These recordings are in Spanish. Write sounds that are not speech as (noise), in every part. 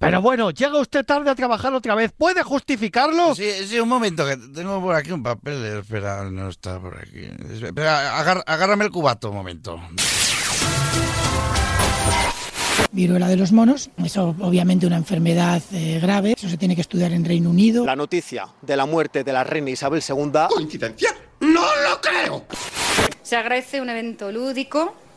Pero bueno, llega usted tarde a trabajar otra vez. ¿Puede justificarlo? Sí, sí, un momento, que tengo por aquí un papel. Espera, no está por aquí. Espera, agar- agárrame el cubato un momento. viruela de los monos. Eso obviamente una enfermedad eh, grave. Eso se tiene que estudiar en Reino Unido. La noticia de la muerte de la reina Isabel II ¿Coincidencia? ¡No lo creo! Se agradece un evento lúdico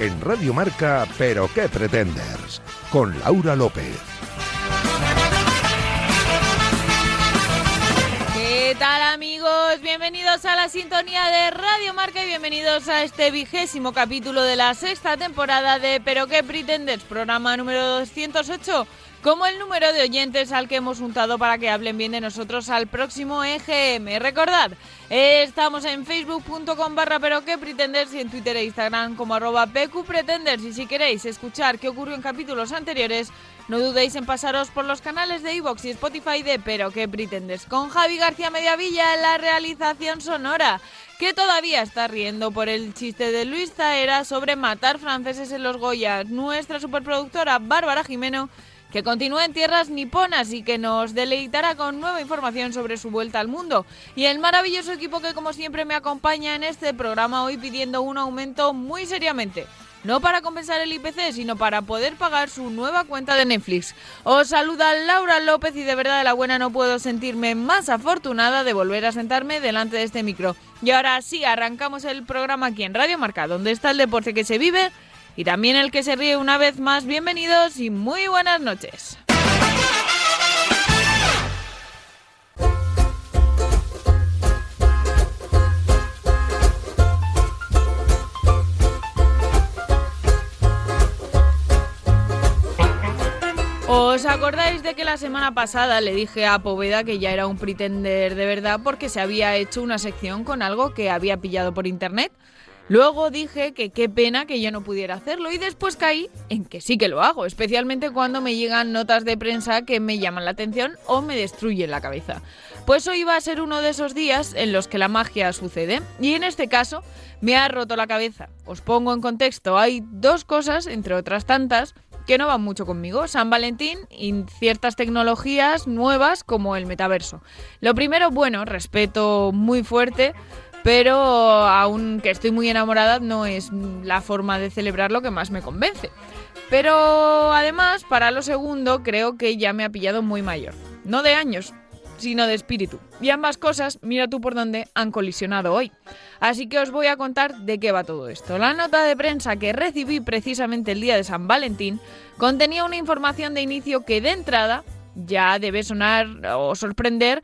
En Radio Marca, Pero qué pretendes, con Laura López. ¿Qué tal amigos? Bienvenidos a la sintonía de Radio Marca y bienvenidos a este vigésimo capítulo de la sexta temporada de Pero qué pretendes, programa número 208, como el número de oyentes al que hemos juntado para que hablen bien de nosotros al próximo EGM. Recordad, eh, estamos en facebook.com barra pero qué pretenders y en Twitter e Instagram como arroba pqpretenders. Y si queréis escuchar qué ocurrió en capítulos anteriores, no dudéis en pasaros por los canales de iVoox y Spotify de Pero qué pretendes con Javi García Mediavilla en la realización sonora, que todavía está riendo por el chiste de Luis Zaera sobre matar franceses en los Goya, nuestra superproductora Bárbara Jimeno, que continúa en tierras niponas y que nos deleitará con nueva información sobre su vuelta al mundo. Y el maravilloso equipo que como siempre me acompaña en este programa hoy pidiendo un aumento muy seriamente. No para compensar el IPC, sino para poder pagar su nueva cuenta de Netflix. Os saluda Laura López y de verdad de la buena no puedo sentirme más afortunada de volver a sentarme delante de este micro. Y ahora sí, arrancamos el programa aquí en Radio Marca, donde está el deporte que se vive y también el que se ríe una vez más. Bienvenidos y muy buenas noches. ¿Os acordáis de que la semana pasada le dije a Poveda que ya era un pretender de verdad porque se había hecho una sección con algo que había pillado por internet? Luego dije que qué pena que yo no pudiera hacerlo y después caí en que sí que lo hago, especialmente cuando me llegan notas de prensa que me llaman la atención o me destruyen la cabeza. Pues hoy va a ser uno de esos días en los que la magia sucede y en este caso me ha roto la cabeza. Os pongo en contexto, hay dos cosas, entre otras tantas, que no van mucho conmigo, San Valentín y ciertas tecnologías nuevas como el metaverso. Lo primero, bueno, respeto muy fuerte, pero aunque estoy muy enamorada no es la forma de celebrar lo que más me convence. Pero además, para lo segundo, creo que ya me ha pillado muy mayor. No de años, sino de espíritu. Y ambas cosas, mira tú por dónde, han colisionado hoy. Así que os voy a contar de qué va todo esto. La nota de prensa que recibí precisamente el día de San Valentín contenía una información de inicio que de entrada ya debe sonar o sorprender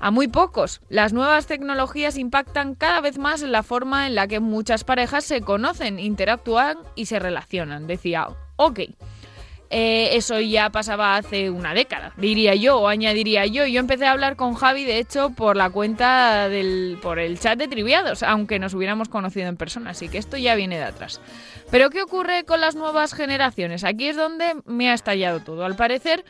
a muy pocos. Las nuevas tecnologías impactan cada vez más en la forma en la que muchas parejas se conocen, interactúan y se relacionan. Decía, ok. Eh, eso ya pasaba hace una década, diría yo, o añadiría yo. Yo empecé a hablar con Javi, de hecho, por la cuenta del. por el chat de triviados, aunque nos hubiéramos conocido en persona, así que esto ya viene de atrás. Pero, ¿qué ocurre con las nuevas generaciones? Aquí es donde me ha estallado todo. Al parecer,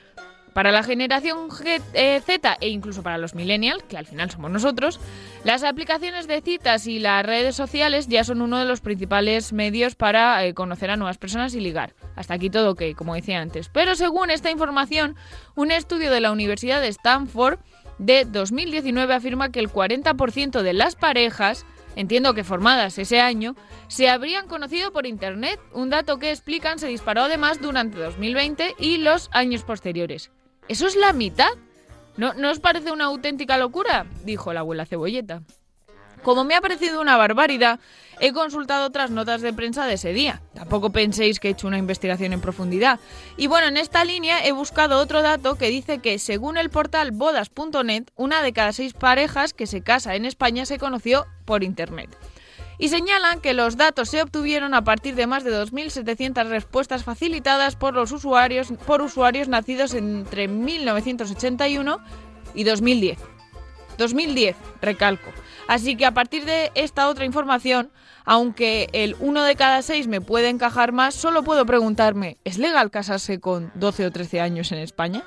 para la generación eh, Z e incluso para los millennials, que al final somos nosotros, las aplicaciones de citas y las redes sociales ya son uno de los principales medios para eh, conocer a nuevas personas y ligar. Hasta aquí todo ok, como decía antes. Pero según esta información, un estudio de la Universidad de Stanford de 2019 afirma que el 40% de las parejas, entiendo que formadas ese año, se habrían conocido por Internet, un dato que explican se disparó además durante 2020 y los años posteriores. ¿Eso es la mitad? ¿No, ¿No os parece una auténtica locura? dijo la abuela cebolleta. Como me ha parecido una barbaridad, he consultado otras notas de prensa de ese día. Tampoco penséis que he hecho una investigación en profundidad. Y bueno, en esta línea he buscado otro dato que dice que, según el portal bodas.net, una de cada seis parejas que se casa en España se conoció por Internet. Y señalan que los datos se obtuvieron a partir de más de 2.700 respuestas facilitadas por los usuarios, por usuarios nacidos entre 1981 y 2010. 2010, recalco. Así que a partir de esta otra información, aunque el uno de cada seis me puede encajar más, solo puedo preguntarme, ¿es legal casarse con 12 o 13 años en España?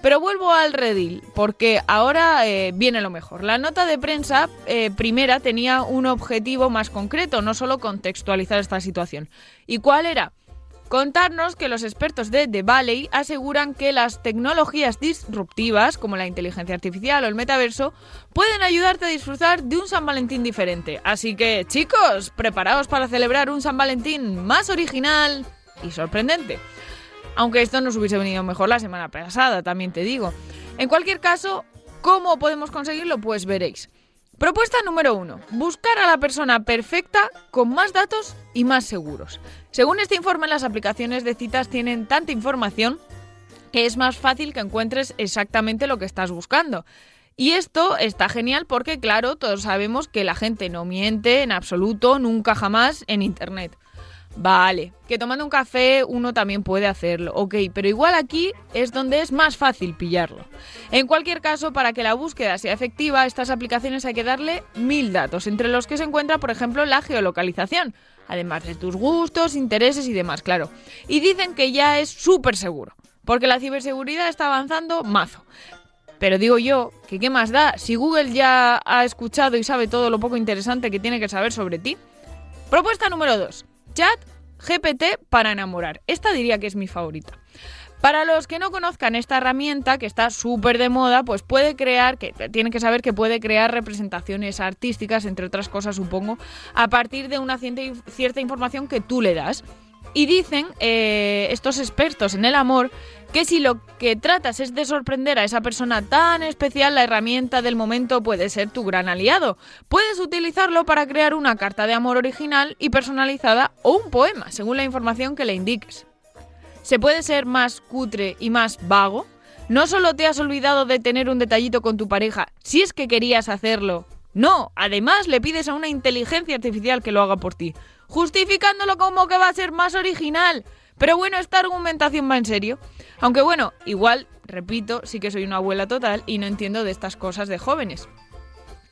Pero vuelvo al redil, porque ahora eh, viene lo mejor. La nota de prensa eh, primera tenía un objetivo más concreto, no solo contextualizar esta situación. ¿Y cuál era? Contarnos que los expertos de The Valley aseguran que las tecnologías disruptivas, como la inteligencia artificial o el metaverso, pueden ayudarte a disfrutar de un San Valentín diferente. Así que, chicos, preparaos para celebrar un San Valentín más original y sorprendente. Aunque esto nos hubiese venido mejor la semana pasada, también te digo. En cualquier caso, ¿cómo podemos conseguirlo? Pues veréis. Propuesta número uno. Buscar a la persona perfecta con más datos y más seguros. Según este informe, las aplicaciones de citas tienen tanta información que es más fácil que encuentres exactamente lo que estás buscando. Y esto está genial porque, claro, todos sabemos que la gente no miente en absoluto, nunca jamás en Internet. Vale, que tomando un café uno también puede hacerlo, ok, pero igual aquí es donde es más fácil pillarlo. En cualquier caso, para que la búsqueda sea efectiva, estas aplicaciones hay que darle mil datos, entre los que se encuentra, por ejemplo, la geolocalización, además de tus gustos, intereses y demás, claro. Y dicen que ya es súper seguro, porque la ciberseguridad está avanzando mazo. Pero digo yo, que qué más da si Google ya ha escuchado y sabe todo lo poco interesante que tiene que saber sobre ti. Propuesta número 2. Chat GPT para enamorar. Esta diría que es mi favorita. Para los que no conozcan esta herramienta, que está súper de moda, pues puede crear, que tienen que saber que puede crear representaciones artísticas, entre otras cosas, supongo, a partir de una cierta información que tú le das. Y dicen eh, estos expertos en el amor que si lo que tratas es de sorprender a esa persona tan especial, la herramienta del momento puede ser tu gran aliado. Puedes utilizarlo para crear una carta de amor original y personalizada o un poema, según la información que le indiques. ¿Se puede ser más cutre y más vago? No solo te has olvidado de tener un detallito con tu pareja, si es que querías hacerlo. No, además le pides a una inteligencia artificial que lo haga por ti, justificándolo como que va a ser más original. Pero bueno, esta argumentación va en serio. Aunque bueno, igual, repito, sí que soy una abuela total y no entiendo de estas cosas de jóvenes.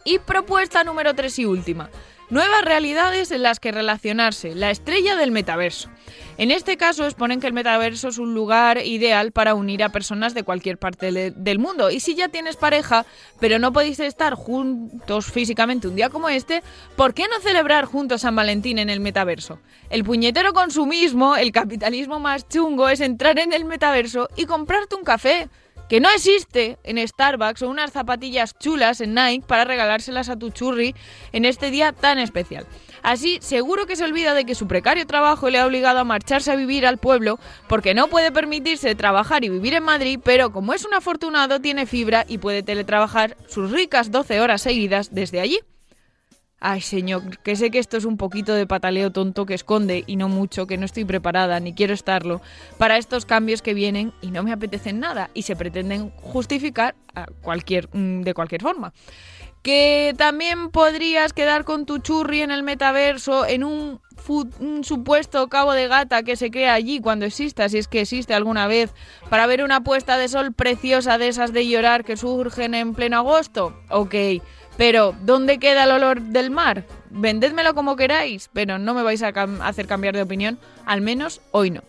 Y propuesta número 3 y última. Nuevas realidades en las que relacionarse, la estrella del metaverso. En este caso exponen que el metaverso es un lugar ideal para unir a personas de cualquier parte del mundo. Y si ya tienes pareja, pero no podéis estar juntos físicamente un día como este, ¿por qué no celebrar juntos San Valentín en el metaverso? El puñetero consumismo, el capitalismo más chungo, es entrar en el metaverso y comprarte un café que no existe en Starbucks o unas zapatillas chulas en Nike para regalárselas a tu churri en este día tan especial. Así, seguro que se olvida de que su precario trabajo le ha obligado a marcharse a vivir al pueblo porque no puede permitirse trabajar y vivir en Madrid, pero como es un afortunado tiene fibra y puede teletrabajar sus ricas 12 horas seguidas desde allí. Ay, señor, que sé que esto es un poquito de pataleo tonto que esconde, y no mucho, que no estoy preparada, ni quiero estarlo, para estos cambios que vienen y no me apetecen nada, y se pretenden justificar mm, de cualquier forma. Que también podrías quedar con tu churri en el metaverso en un, un, supuesto cabo de gata que se crea allí cuando exista, si es que existe alguna vez, para ver una puesta de sol preciosa de esas de llorar que surgen en pleno agosto. Ok, pero, ¿dónde queda el olor del mar? Vendédmelo como queráis, pero no me vais a hacer cambiar de opinión, al menos hoy no.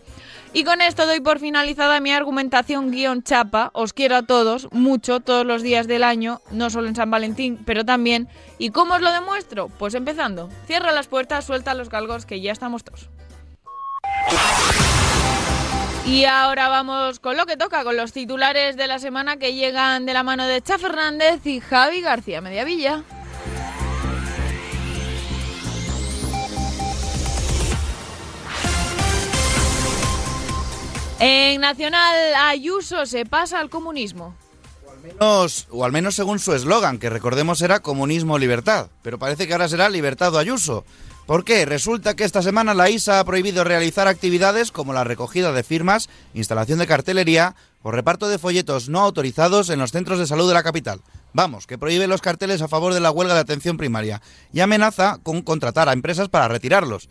Y con esto doy por finalizada mi argumentación guion chapa. Os quiero a todos, mucho, todos los días del año, no solo en San Valentín, pero también. ¿Y cómo os lo demuestro? Pues empezando. Cierra las puertas, suelta los galgos, que ya estamos todos. Y ahora vamos con lo que toca, con los titulares de la semana que llegan de la mano de Cha Fernández y Javi García Mediavilla. En Nacional Ayuso se pasa al comunismo. o al menos según su eslogan, que recordemos era comunismo libertad, pero parece que ahora será libertad o Ayuso. ¿Por qué? Resulta que esta semana la ISA ha prohibido realizar actividades como la recogida de firmas, instalación de cartelería o reparto de folletos no autorizados en los centros de salud de la capital. Vamos, que prohíbe los carteles a favor de la huelga de atención primaria y amenaza con contratar a empresas para retirarlos.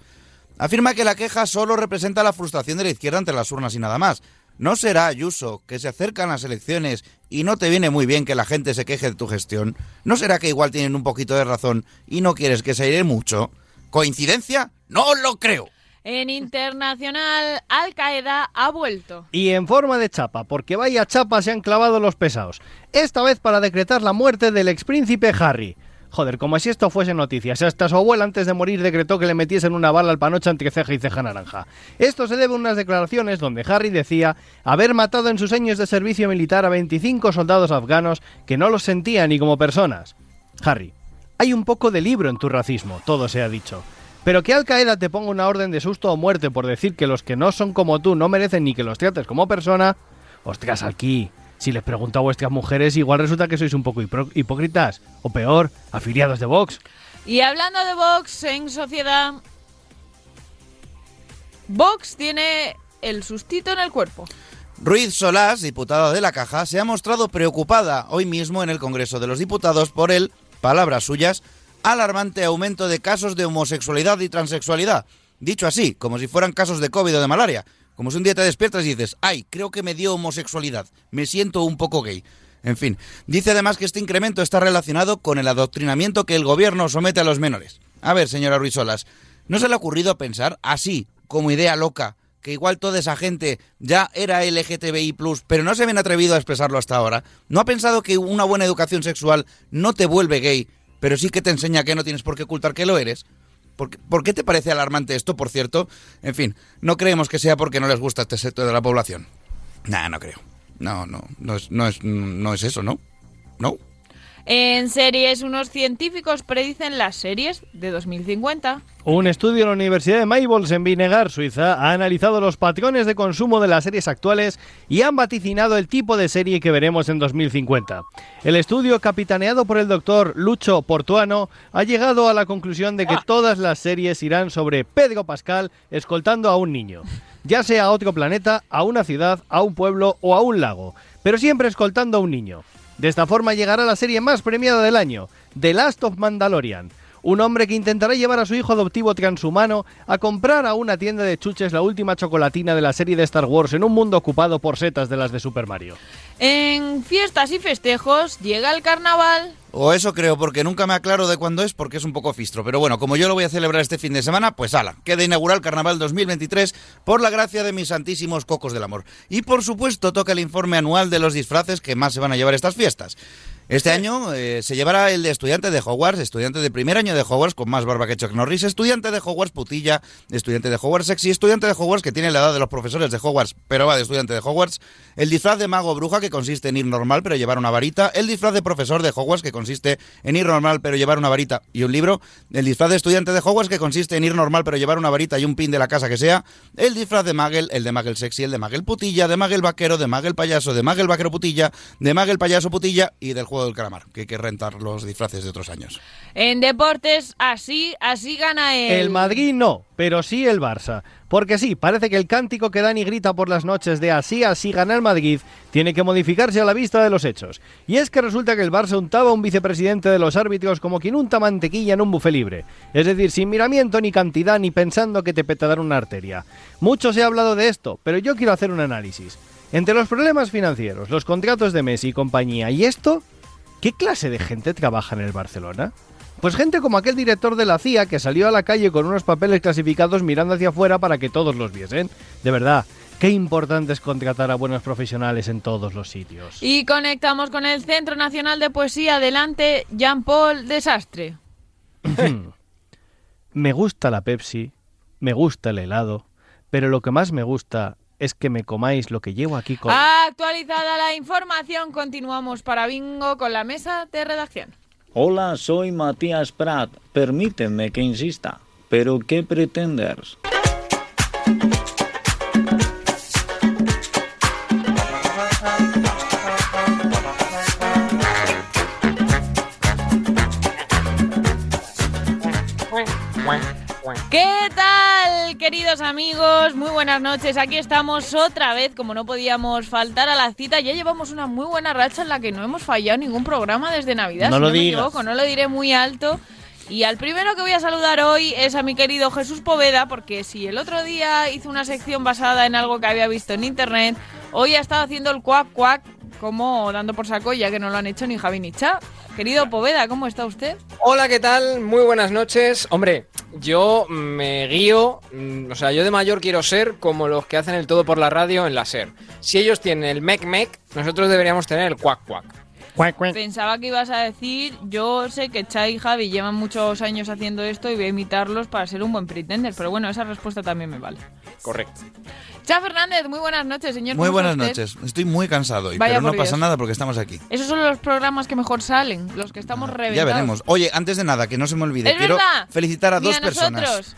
Afirma que la queja solo representa la frustración de la izquierda ante las urnas y nada más. ¿No será, Ayuso, que se acercan las elecciones y no te viene muy bien que la gente se queje de tu gestión? ¿No será que igual tienen un poquito de razón y no quieres que se aire mucho? ¿Coincidencia? No lo creo. En internacional, Al Qaeda ha vuelto. Y en forma de chapa, porque vaya chapa se han clavado los pesados. Esta vez para decretar la muerte del expríncipe Harry. Joder, como si esto fuese noticias. Hasta su abuela antes de morir decretó que le metiesen una bala al panocha entre ceja y ceja naranja. Esto se debe a unas declaraciones donde Harry decía haber matado en sus años de servicio militar a 25 soldados afganos que no los sentía ni como personas. Harry, hay un poco de libro en tu racismo, todo se ha dicho. Pero que Al Qaeda te ponga una orden de susto o muerte por decir que los que no son como tú no merecen ni que los trates como persona. Ostras, aquí. Si les pregunto a vuestras mujeres, igual resulta que sois un poco hipócritas. O peor, afiliados de Vox. Y hablando de Vox en sociedad. Vox tiene el sustito en el cuerpo. Ruiz Solás, diputada de la Caja, se ha mostrado preocupada hoy mismo en el Congreso de los Diputados por el, palabras suyas, alarmante aumento de casos de homosexualidad y transexualidad. Dicho así, como si fueran casos de COVID o de malaria. Como si un día te despiertas y dices, ay, creo que me dio homosexualidad, me siento un poco gay. En fin, dice además que este incremento está relacionado con el adoctrinamiento que el gobierno somete a los menores. A ver, señora Ruizolas, ¿no se le ha ocurrido pensar así, como idea loca, que igual toda esa gente ya era LGTBI, pero no se habían atrevido a expresarlo hasta ahora? ¿No ha pensado que una buena educación sexual no te vuelve gay, pero sí que te enseña que no tienes por qué ocultar que lo eres. ¿Por qué, te parece alarmante esto, por cierto? En fin, no creemos que sea porque no les gusta este sector de la población. Nah, no creo. No, no, no es, no es, no es eso, ¿no? ¿No? En series, unos científicos predicen las series de 2050. Un estudio de la Universidad de Maybols en Vinegar, Suiza, ha analizado los patrones de consumo de las series actuales y han vaticinado el tipo de serie que veremos en 2050. El estudio, capitaneado por el doctor Lucho Portuano, ha llegado a la conclusión de que todas las series irán sobre Pedro Pascal escoltando a un niño, ya sea a otro planeta, a una ciudad, a un pueblo o a un lago, pero siempre escoltando a un niño. De esta forma llegará la serie más premiada del año, The Last of Mandalorian. Un hombre que intentará llevar a su hijo adoptivo transhumano a comprar a una tienda de chuches la última chocolatina de la serie de Star Wars en un mundo ocupado por setas de las de Super Mario. En fiestas y festejos llega el carnaval. O eso creo, porque nunca me aclaro de cuándo es, porque es un poco fistro. Pero bueno, como yo lo voy a celebrar este fin de semana, pues ala, queda inaugurar el Carnaval 2023 por la gracia de mis santísimos cocos del amor. Y por supuesto toca el informe anual de los disfraces que más se van a llevar estas fiestas. Este año eh, se llevará el de estudiante de Hogwarts, estudiante de primer año de Hogwarts con más barba que Chuck Norris, estudiante de Hogwarts putilla, estudiante de Hogwarts sexy, estudiante de Hogwarts que tiene la edad de los profesores de Hogwarts, pero va de estudiante de Hogwarts, el disfraz de mago bruja que consiste en ir normal pero llevar una varita, el disfraz de profesor de Hogwarts que consiste en ir normal pero llevar una varita y un libro, el disfraz de estudiante de Hogwarts que consiste en ir normal pero llevar una varita y un pin de la casa que sea, el disfraz de Magel, el de Magel sexy, el de Magel putilla, de Magel vaquero, de Magel payaso, de Magel vaquero putilla, de Magel payaso putilla y del juego del calamar, que hay que rentar los disfraces de otros años. En deportes, así, así gana el... El Madrid no, pero sí el Barça. Porque sí, parece que el cántico que Dani grita por las noches de así, así gana el Madrid tiene que modificarse a la vista de los hechos. Y es que resulta que el Barça untaba a un vicepresidente de los árbitros como quien unta mantequilla en un bufé libre. Es decir, sin miramiento ni cantidad ni pensando que te petarán una arteria. Mucho se ha hablado de esto, pero yo quiero hacer un análisis. Entre los problemas financieros, los contratos de Messi y compañía y esto, ¿qué clase de gente trabaja en el Barcelona? Pues gente como aquel director de la CIA que salió a la calle con unos papeles clasificados mirando hacia afuera para que todos los viesen. De verdad, Qué importante es contratar a buenos profesionales en todos los sitios. Y conectamos con el Centro Nacional de Poesía. Adelante, Jean-Paul Desastre. (clears throat) me gusta la Pepsi, me gusta el helado, pero lo que más me gusta es que me comáis lo que llevo aquí con... Actualizada la información, continuamos para Bingo con la mesa de redacción. Hola, soy Matías Prat. Permíteme que insista. ¿Pero qué pretendes? Queridos amigos? Muy buenas noches. Aquí estamos otra vez, como no podíamos faltar a la cita. Ya llevamos una muy buena racha en la que no hemos fallado ningún programa desde Navidad. No si lo no me digas. equivoco, no lo diré muy alto. Y al primero que voy a saludar hoy es a mi querido Jesús Poveda, porque si el otro día hizo una sección basada en algo que había visto en internet, Hoy ha estado haciendo el cuac cuac como dando por saco ya que no lo han hecho ni Javi ni Cha. Querido Poveda, ¿cómo está usted? Hola, ¿qué tal? Muy buenas noches. Hombre, yo me guío, mm, o sea, yo de mayor quiero ser como los que hacen el todo por la radio en la SER. Si ellos tienen el mec mec, nosotros deberíamos tener el cuac cuac. Pensaba que ibas a decir, yo sé que Cha y Javi llevan muchos años haciendo esto y voy a imitarlos para ser un buen pretender, pero bueno, esa respuesta también me vale. Correcto. Cha Fernández, muy buenas noches, señor. Muy ¿cómo está buenas usted? noches. Estoy muy cansado hoy, Vaya pero no pasa nada porque estamos aquí. Esos son los programas que mejor salen, los que estamos Ya reventados. veremos. Oye, antes de nada, que no se me olvide, Es quiero verdad. felicitar a Ni dos a personas.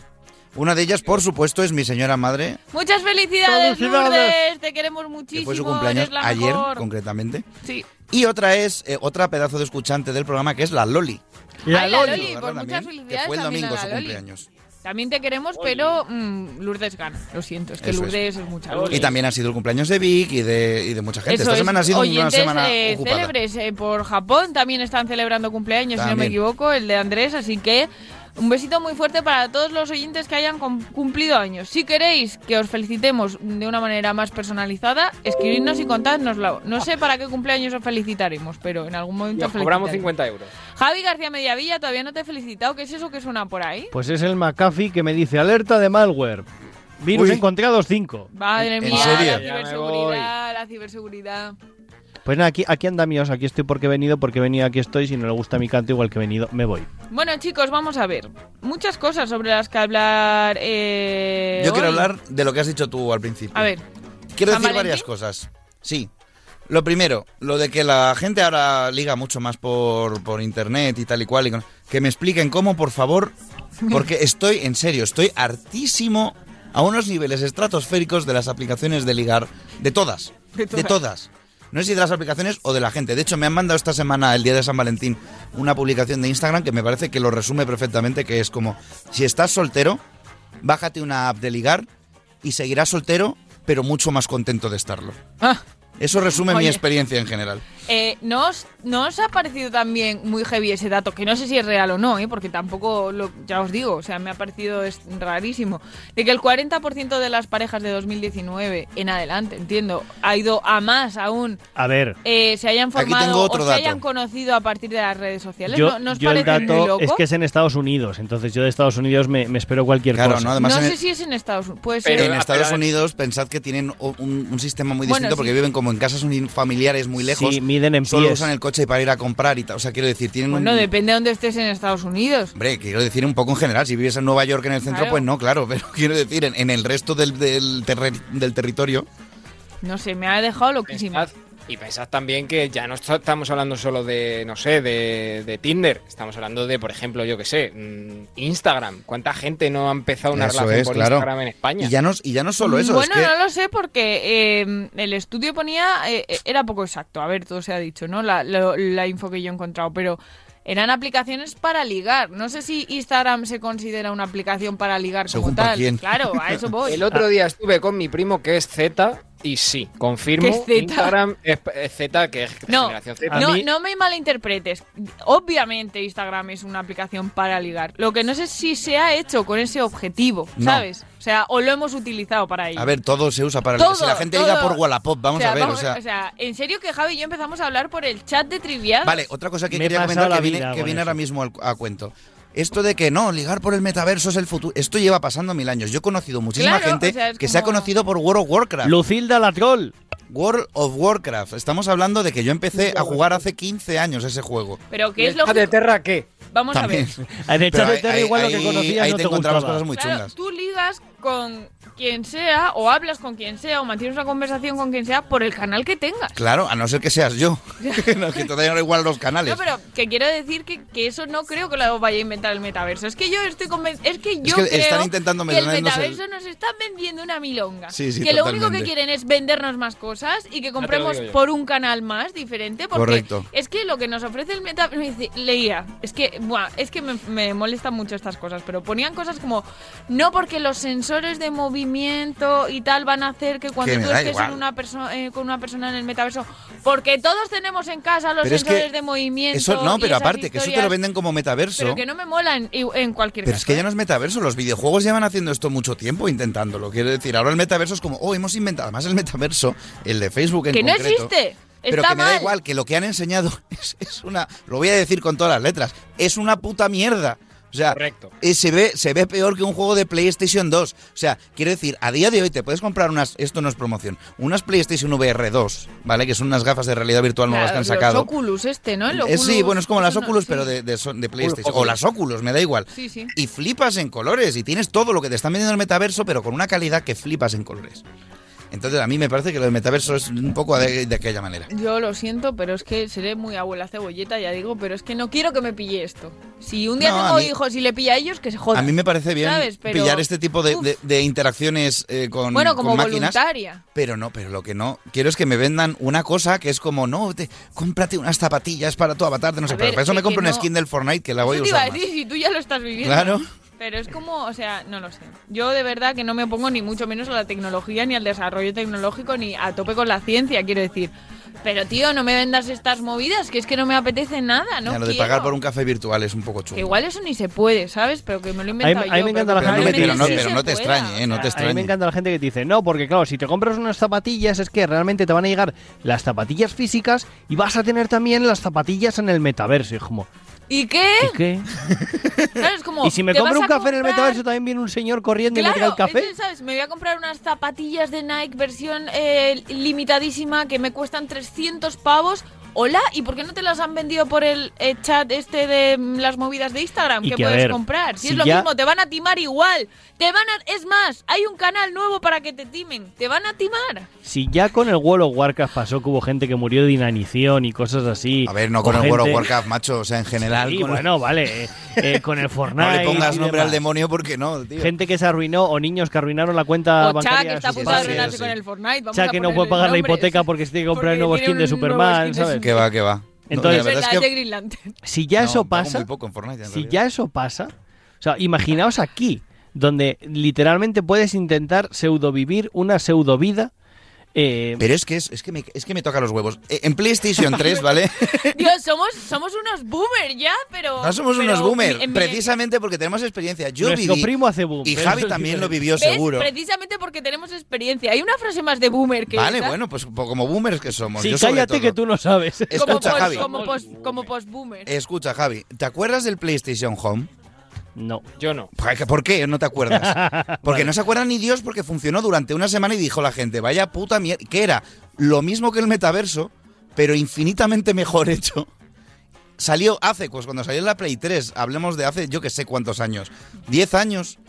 Una de ellas, por supuesto, es mi señora madre, Muchas felicidades, Felicidades. Lourdes, te queremos muchísimo. que fue su cumpleaños eres la ayer, mejor. concretamente. Sí. Y otra es eh, otra pedazo de escuchante del programa, que es la Loli. La Ay, la Loli. Loli, ¿verdad, pues muchas también? felicidades Que fue el domingo su la Loli. cumpleaños. También te queremos, pero mm, Lourdes gana. Lo siento, es que Eso. Lourdes es, mucha Loli. Y también ha sido el cumpleaños de Vic y de, y de mucha gente. Eso Esta es. semana ha sido una Oyentes, semana eh, ocupada. célebres eh, por Japón también están celebrando cumpleaños, si no me equivoco, el de Andrés, así que un besito muy fuerte para todos los oyentes que hayan cum- cumplido años. Si queréis que os felicitemos de una manera más personalizada, escribidnos y contádnoslo. No sé para qué cumpleaños os felicitaremos, pero en algún momento os cobramos felicitaremos. 50 euros. Javi García Mediavilla, todavía no te he felicitado. ¿Qué es eso que suena por ahí? Pues es el McAfee que me dice alerta de malware. Virus Uy. encontrados 5. Madre ¿En mía, serio? la ciberseguridad, la ciberseguridad. Pues nada, aquí, aquí andamios, aquí estoy porque he venido, porque he venido, aquí estoy. Si no le gusta mi canto, igual que he venido, me voy. Bueno, chicos, vamos a ver. Muchas cosas sobre las que hablar. eh, Yo quiero hablar de lo que has dicho tú al principio. A ver, Quiero ¿San decir Valentín? varias cosas. Sí. Lo primero, lo de que la gente ahora liga mucho más por, por internet y tal y cual. y con- que me expliquen cómo, por favor. Porque (laughs) estoy, en serio, estoy hartísimo a unos niveles estratosféricos de las aplicaciones de ligar. De todas. De De todas. No sé si de las aplicaciones o de la gente. De hecho, me han mandado esta semana, el día de San Valentín, una publicación de Instagram que me parece que lo resume perfectamente, que es como, si estás soltero, bájate una app de ligar y seguirás soltero, pero mucho más contento de estarlo. Ah. Eso resume mi experiencia en general. eh, ¿no, os, ¿no os ha parecido también muy heavy ese dato? Que no sé si es real o no, ¿eh? porque tampoco, lo, ya os digo, o sea, me ha parecido es rarísimo. De que el 40% de las parejas de 2019 en adelante, entiendo, ha ido a más aún. A ver, eh, se hayan Aquí formado tengo otro o se dato. hayan conocido a partir de las redes sociales. yo, ¿No, ¿no os yo el muy dato loco? es que es en Estados Unidos. Entonces yo de Estados Unidos me, me espero cualquier Claro, cosa. ¿no? Además, no sé el- si es en Estados Unidos. Puede Pero- ser. en Estados Unidos pensad que tienen un, un sistema muy Bueno, distinto porque sí. viven como en casas familiares muy lejos. Sí, miden en Solo pies. usan el coche para ir a comprar y tal. O sea, quiero decir, tienen Bueno, un... depende de dónde estés en Estados Unidos. Hombre, quiero decir un poco en general. Si vives en Nueva York en el centro, Claro. pues no, claro. (laughs) Pero quiero decir, en, en el resto del, del, terre- del territorio... No sé, me ha dejado loquísimo. Pensad- y pensad también que ya no est- estamos hablando solo de, no sé, de, de Tinder. Estamos hablando de, por ejemplo, yo que sé, mm, Instagram. ¿Cuánta gente no ha empezado una Eso relación es, por claro. Instagram en España? Y ya no, y ya no solo eso, bueno, es que... no lo sé porque eh, el estudio ponía, eh, eh, era poco exacto, a ver, todo se ha dicho, ¿no? La, lo- la info que yo he encontrado, pero eran aplicaciones para ligar. No sé si Instagram se considera una aplicación para ligar como Según tal. quién. Claro, a eso (laughs) voy. El otro día estuve con mi primo que es Z y sí, confirmo. ¿Qué es Z? Instagram es, es Z, que es No, generación Z. No, mí- no me malinterpretes. Obviamente Instagram es una aplicación para ligar. Lo que no sé es si se ha hecho con ese objetivo, No. ¿sabes? O sea, o lo hemos utilizado para ello. A ver, todo se usa para... Todo, si la gente liga todo. por Wallapop, vamos O sea, a ver, vamos- o sea... en serio que Javi y yo empezamos a hablar por el chat de trivial. Vale, otra cosa que Me quería comentar que viene, que ahora mismo al- a cuento. Esto de que no, ligar por el metaverso es el futuro. Esto lleva pasando mil años. Yo he conocido muchísima Claro, gente o sea, es que se ha conocido por World of Warcraft. Lucilda la troll. World of Warcraft. Estamos hablando de que yo empecé a jugar hace 15 años ese juego. Pero ¿Y ¿qué es el lo chat que de Terra qué? Vamos También. a ver? (laughs) De Pero hecho, de Terra igual lo que conocías ahí no te te encontrabas gustaba. cosas muy Claro, chungas. tú ligas con quien sea o hablas con quien sea o mantienes una conversación con quien sea por el canal que tengas. Claro, a no ser que seas yo. (laughs) (laughs) no, que todavía no igual los canales. No, pero que quiero decir que, que eso no creo que lo vaya a inventar el metaverso. Es que yo estoy convencida. Es que yo que creo están intentando que el metaverso nos está vendiendo una milonga. Sí, sí, que lo único que quieren es vendernos más cosas y que compremos por un canal más diferente. Porque Correcto. es que lo que nos ofrece el metaverso. Leía, es que, buah, es que me, me molestan mucho estas cosas, pero ponían cosas como: no porque los sensores de movimiento movimiento y tal van a hacer que cuando Que tú estés en una eh, con una persona en el metaverso, porque todos tenemos en casa los Pero es sensores que de movimiento. Eso no, pero aparte, que eso te lo venden como metaverso. Pero que no me mola en, en cualquier Pero caso. es que ya no es metaverso, los videojuegos llevan haciendo esto mucho tiempo intentándolo. Quiero decir, ahora el metaverso es como, oh, hemos inventado, además el metaverso, el de Facebook en Que no existe. Pero Está que me da mal. igual, que lo que han enseñado (laughs) es, es una, lo voy a decir con todas las letras, es una puta mierda. O sea, eh, se, ve, se ve peor que un juego de PlayStation 2. O sea, quiero decir, a día de hoy te puedes comprar unas, esto no es promoción, unas PlayStation VR 2, ¿vale? Que son unas gafas de realidad virtual nuevas que han Los sacado. Oculus este, ¿no? El Eh, sí, Oculus, bueno, es como las no- Oculus, sí. pero de, de, son- de PlayStation. Oculus. O las Oculus, me da igual. Sí, sí. Y flipas en colores y tienes todo lo que te están vendiendo en el metaverso, pero con una calidad que flipas en colores. Entonces a mí me parece que lo del metaverso es un poco de, de aquella manera. Yo lo siento, pero es que seré muy abuela cebolleta, ya digo, pero es que no quiero que me pille esto. Si un día No, tengo mí- hijos y le pilla a ellos, que se jodan. A mí me parece bien ¿sabes? Pero- pillar este tipo de, Uf. de- de interacciones eh, con, Bueno, como con máquinas. voluntaria. Pero no, pero lo que no quiero es que me vendan una cosa que es como, no, te, cómprate unas zapatillas para tu avatar de no sé, pero para eso me compro no- skin del Fortnite que la voy a te iba a usar más. decir, si tú ya lo estás viviendo. Claro. Pero es como, o sea, no lo sé. Yo de verdad que no me opongo ni mucho menos a la tecnología, ni al desarrollo tecnológico, ni a tope con la ciencia, quiero decir. Pero tío, no me vendas estas movidas, que es que no me apetece nada, no Ya, lo de quiero. pagar por un café virtual es un poco Que chungo. igual eso ni se puede, ¿sabes? Pero que me lo he A mí- inventado a mí yo. me encanta pero la que gente que pero no, sí pero se no te pueda. extrañe, ¿eh? No te A mí extrañe. me encanta la gente que te dice, no, porque claro, si te compras unas zapatillas es que realmente te van a llegar las zapatillas físicas y vas a tener también las zapatillas en el metaverso. Y como, ¿Y qué? ¿y qué? (laughs) ¿Sabes? Como, ¿Y si me compro un café en el metaverso también viene un señor corriendo y me Claro, tira el café? ¿sabes? Me voy a comprar unas zapatillas de Nike versión eh, limitadísima que me cuestan 300 pavos. Hola, ¿y por qué no te las han vendido por el eh, chat este de mm, las movidas de Instagram Y que, que, a puedes ver, comprar? Si, si es lo ya- mismo, te van a timar igual. Te van a... Es más, hay un canal nuevo para que te timen. Te van a timar. Si ya con el World of Warcraft pasó que hubo gente que murió de inanición y cosas así. A ver, no con el World of Warcraft, macho, o sea, en general. Sí, con el- bueno, vale. eh, eh, con el Fortnite. (laughs) no le pongas y nombre al demás. demonio porque no, tío. Gente que se arruinó o niños que arruinaron la cuenta O bancaria que de está a sus punto de padres. arruinarse sí. con el Fortnite. Vamos a que no puede pagar la nombres. hipoteca porque se tiene que comprar el Porque nuevo tiene skin de un nuevo Superman, skin de ¿sabes? Que va, que va. No, Entonces- la verdad Es que de Green Lantern. Si ya No, eso pasa, muy poco en Fortnite, en si realidad. ya eso pasa, o sea, imaginaos aquí, donde literalmente puedes intentar pseudovivir una pseudovida. Eh, Pero es que es, es que me, es que me toca los huevos. Eh, En PlayStation 3, ¿vale? (laughs) Dios, somos, somos unos boomers ya, pero... No somos pero unos boomers, precisamente porque tenemos experiencia. Yo Nuestro viví primo hace boom. y Javi también lo vivió ¿Ves? seguro. Precisamente porque tenemos experiencia. Hay una frase más de boomer que Vale, esa. bueno, pues po- como boomers que somos. Sí, yo cállate todo. que tú no sabes. como Escucha, post, Javi. como post, como post-boomer. Escucha, Javi. ¿Te acuerdas del PlayStation Home? No. Yo no. ¿Por qué no te acuerdas? (laughs) Porque no se acuerda ni Dios porque funcionó durante una semana y dijo la gente, vaya puta mierda, que era lo mismo que el metaverso, pero infinitamente mejor (laughs) hecho. Salió hace, pues cuando salió la Play 3, hablemos de hace yo que sé cuántos años, 10 años,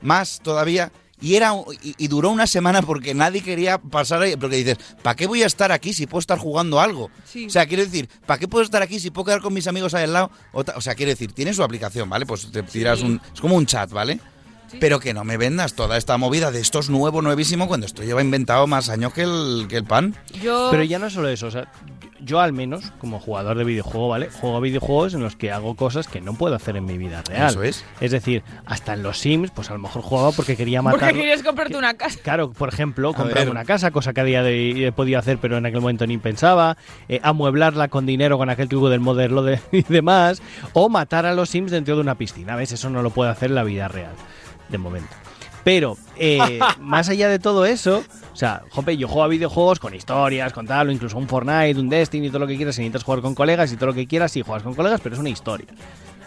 más todavía, y, era, y, y duró una semana porque nadie quería pasar ahí, porque dices, ¿para qué voy a estar aquí si puedo estar jugando algo? Sí. O sea, quiero decir, ¿para qué puedo estar aquí si puedo quedar con mis amigos ahí al lado? O, sea, quiero decir, tiene su aplicación, ¿vale? Pues te tiras un... Es como un chat, ¿vale? Pero que no me vendas toda esta movida de esto es nuevo, nuevísimo, cuando esto lleva inventado más años que el, que el pan. Yo... Pero ya no solo eso, o sea, yo al menos, como jugador de videojuego, ¿vale? Juego a videojuegos en los que hago cosas que no puedo hacer en mi vida real. Eso es. Es decir, hasta en los Sims, pues a lo mejor jugaba porque quería matar. Porque querías comprarte una casa. Claro, por ejemplo, comprarme una casa, cosa que a día de hoy he podido hacer, pero en aquel momento ni pensaba, eh, amueblarla con dinero con aquel truco del modelo de, (laughs) y demás, o matar a los Sims dentro de una piscina. ¿Ves? Eso no lo puedo hacer en la vida real, de momento. Pero, eh, (laughs) más allá de todo eso, o sea, jope, yo juego a videojuegos con historias, con tal, o incluso un Fortnite, un Destiny, todo lo que quieras, si necesitas jugar con colegas y todo lo que quieras, sí, juegas con colegas, pero es una historia.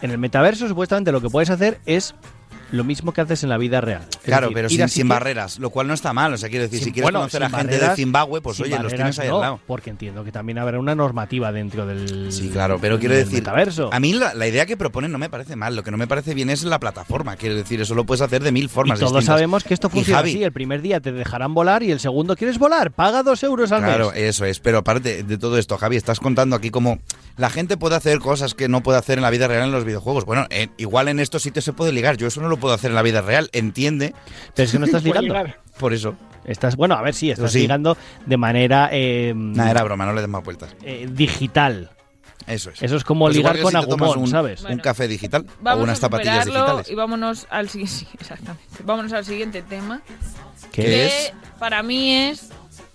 En el metaverso, supuestamente, lo que puedes hacer es lo mismo que haces en la vida real. Es Claro, decir, pero sin, barreras, lo cual no está mal. O sea, quiero decir, sin- si quieres bueno, conocer a gente de Zimbabue, pues oye, los tienes ahí no, al lado. Porque entiendo que también habrá una normativa dentro del. Sí, claro, pero quiero decir, Metaverso. a mí la, la idea que proponen no me parece mal, lo que no me parece bien es la plataforma, quiero decir, eso lo puedes hacer de mil Y formas todos distintas. sabemos que esto Y funciona Javi, así. El primer día te dejarán volar y el segundo quieres volar. Paga dos euros al Claro, mes. eso es, pero aparte de todo esto, Javi, estás contando aquí cómo la gente puede hacer cosas que no puede hacer en la vida real en los videojuegos. Bueno, eh, igual en estos sitios se puede ligar, yo eso no lo puedo hacer en la vida real, entiende. Pero es que no (laughs) estás ligando. Por eso. Estás, bueno, a ver, sí, estás sí. ligando de manera eh, Nada, era broma, no le des más vueltas. eh, digital. Eso es. Eso es como Pues ligar con si agumón, un, ¿sabes? Un café digital Vamos o unas a zapatillas digitales. y vámonos al siguiente. (laughs) Sí, exactamente. Vámonos al siguiente tema. ¿Qué que es? para mí es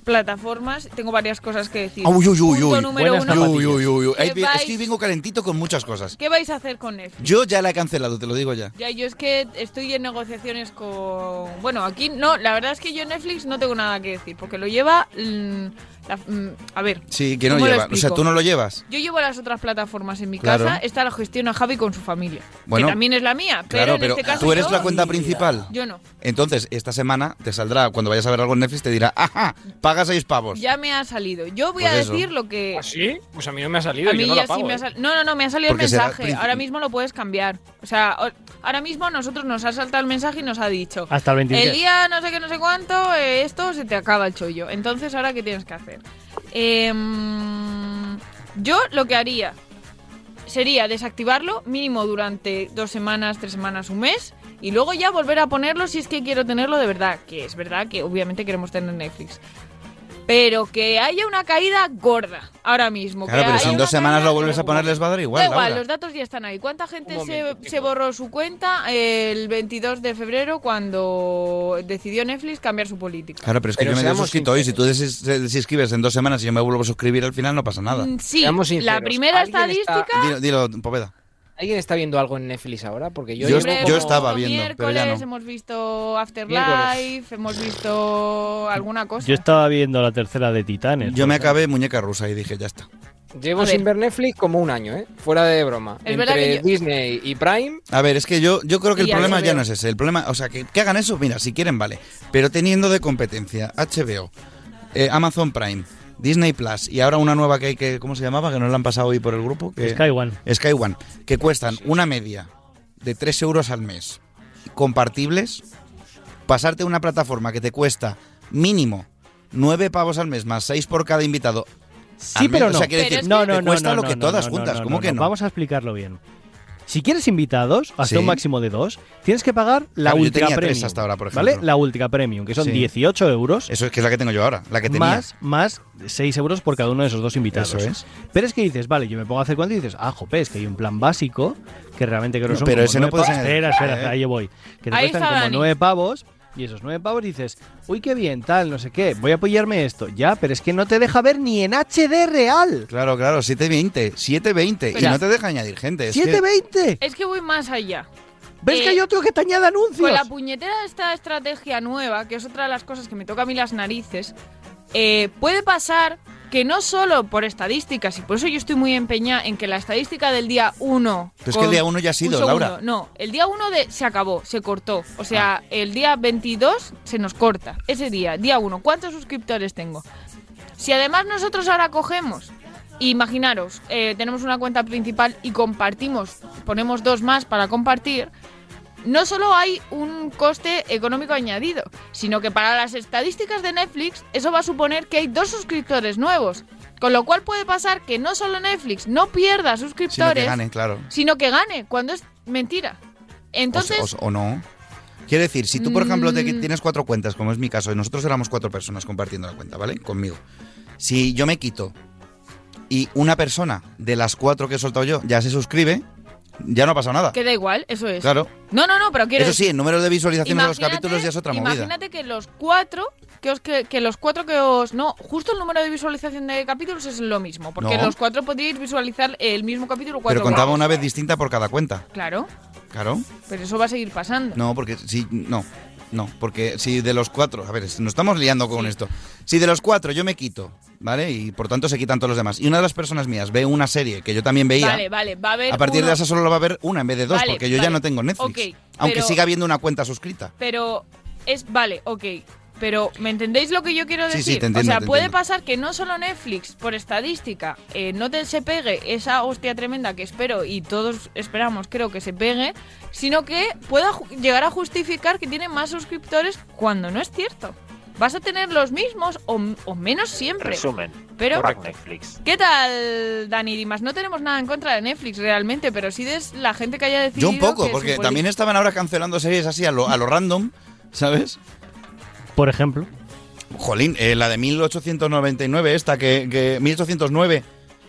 plataformas. Tengo varias cosas que decir. Uy, uy, uy, Punto uy. número uno. Uy, uy, uy, uy. ¿Qué Ahí vi- Es que vengo calentito con muchas cosas. ¿Qué vais a hacer con Netflix? Yo ya la he cancelado, te lo digo ya. Ya, yo es que estoy en negociaciones con... Bueno, aquí no, la verdad es que yo en Netflix no tengo nada que decir, porque lo lleva... mm, la- mm, a ver. Sí, que no ¿cómo lo lleva. O sea, tú no lo llevas. Yo llevo las otras plataformas en mi Claro. casa, esta la gestiona Javi con su familia, Bueno, que también es la mía, pero Claro, en pero este caso tú eres yo- la cuenta principal. Yo no. Entonces, esta semana te saldrá, cuando vayas a ver algo en Netflix, te dirá, ajá, paga seis pavos. Ya me ha salido. Yo voy Pues a eso. decir lo que... ¿Ah, sí? Pues a mí no me ha salido, A yo mí no ya la pago. sí me ha ¿eh? salido. No, no, no, me ha salido Porque el mensaje. princip- Ahora mismo lo puedes cambiar. O sea, ahora mismo a nosotros nos ha saltado el mensaje y nos ha dicho. Hasta el 23. El día no sé qué, no sé cuánto, eh, esto se te acaba el chollo. Entonces, ¿ahora qué tienes que hacer? Em, yo lo que haría sería desactivarlo mínimo durante dos semanas, tres semanas, un mes. Y luego ya volver a ponerlo si es que quiero tenerlo de verdad. Que es verdad que obviamente queremos tener Netflix. Pero que haya una caída gorda ahora mismo. Claro, que pero si en dos semanas lo vuelves a poner, les va a dar igual. Da igual, Laura. los datos ya están ahí. ¿Cuánta gente se, se borró su cuenta el 22 de febrero cuando decidió Netflix cambiar su política? Claro, pero es que Pero yo me he suscrito hoy. Si tú desescribes en dos semanas y yo me vuelvo a suscribir, al final no pasa nada. Mm, Sí, la primera ¿alguien está- estadística... Dilo, dilo, Poveda. ¿Alguien está viendo algo en Netflix ahora? Porque yo, Yo est- como- estaba viendo, pero miércoles, ya no. hemos visto Afterlife, hemos visto alguna cosa. Yo estaba viendo la tercera de Titanes. Yo me acabé muñeca rusa y dije, ya está. Llevo sin ver. Netflix como un año, ¿eh? Fuera de broma. Es verdad Entre yo- Disney y Prime, A ver, es que yo, yo creo que el problema ya no es ese. El problema, o sea, que, que hagan eso, mira, si quieren, vale. Pero teniendo de competencia HBO, eh, Amazon Prime, Disney Plus y ahora una nueva que hay que, ¿cómo se llamaba? Que nos la han pasado hoy por el grupo. Que, Sky One. Sky One, que cuestan una media de 3 euros al mes, compartibles, pasarte una plataforma que te cuesta mínimo 9 pavos al mes más 6 por cada invitado. Sí, mes. pero O no. sea, quiere Pero decir, es no, que- no, te no, cuesta no, lo no, que no, todas no, juntas. no, ¿Cómo no, que no? Vamos a explicarlo bien. Si quieres invitados, hasta Sí. un máximo de dos, tienes que pagar la Claro, yo tres Premium. hasta ahora, por ¿Vale? ejemplo. La Ultra Premium, que son Sí. 18 euros. Eso es que es la que tengo yo ahora, la que tenía. Más, más 6 euros por cada uno de esos dos invitados. Eso es. Pero es que dices, vale, yo me pongo a hacer cuenta y dices, ah, jope, es que hay un plan básico que realmente creo que No, son pero como ese no pavos. añadir. Espera, espera, Eh. ahí voy. Que te Ahí cuestan como Dani. 9 pavos y esos 9 pavos dices, uy, qué bien, tal, no sé qué, voy a apoyarme esto. Ya, pero es que no te deja ver ni en HD real. Claro, claro, 720, 720. Y Espera. no te deja añadir gente. Es que- 720. Es que voy más allá. ¿Ves Eh, que hay otro que te añade anuncios? Con la puñetera de esta estrategia nueva, que es otra de las cosas que me toca a mí las narices, eh, puede pasar que no solo por estadísticas, y por eso yo estoy muy empeñada en que la estadística del día 1... Pero es que el día uno ya ha sido, Laura. No, el día 1 de, se acabó, se cortó. O sea, el día 22 se nos corta. Ese día, día 1. ¿Cuántos suscriptores tengo? Si además nosotros ahora cogemos, imaginaros, eh, tenemos una cuenta principal y compartimos, ponemos dos más para compartir, no solo hay un coste económico añadido, sino que para las estadísticas de Netflix eso va a suponer que hay dos suscriptores nuevos. Con lo cual puede pasar que no solo Netflix no pierda Sino suscriptores, que gane, claro. sino que gane, cuando es mentira. Entonces, O, o- o no. Quiere decir, si tú, por ejemplo, te- Mm. tienes cuatro cuentas, como es mi caso, y nosotros éramos cuatro personas compartiendo la cuenta, ¿vale? Conmigo. Si yo me quito y una persona de las cuatro que he soltado yo ya se suscribe, ya no ha pasado nada. que da igual, eso es. Claro. No, no, no, pero quiero Eso sí, el número de visualizaciones de los capítulos ya es otra movida. Imagínate que los cuatro que, os, que, que los cuatro que os... No, justo el número de visualización de capítulos es lo mismo, porque No. los cuatro podíais visualizar el mismo capítulo cuatro Pero contaba una vez distinta por cada cuenta. Claro, Claro. pero eso va a seguir pasando. No, porque si no, no, porque si de los cuatro, a ver, nos estamos liando con esto. Si de los cuatro yo me quito, ¿vale? Y por tanto se quitan todos los demás. Y una de las personas mías ve una serie que yo también veía. Vale, vale, va a haber a partir uno- de esa solo lo va a ver una en vez de dos, Vale, porque yo ya no tengo Netflix. Ok, aunque pero- siga habiendo una cuenta suscrita. Pero es... Vale, ok. Pero, ¿me entendéis lo que yo quiero Sí, decir? sí, te entiendo, o sea, te puede pasar que no solo Netflix, por estadística, eh, no te se pegue esa hostia tremenda que espero y todos esperamos, creo que se pegue, sino que pueda llegar a justificar que tiene más suscriptores cuando no es cierto. Vas a tener los mismos o, o menos siempre. Resumen. Pero, Netflix. ¿qué tal, Dani Dimas? No tenemos nada en contra de Netflix realmente, pero sí de la gente que haya decidido. Yo un poco, que porque también estaban ahora cancelando series así a lo, a lo random, ¿sabes? Por ejemplo. Jolín, eh, la de 1899, esta, que, que 1809,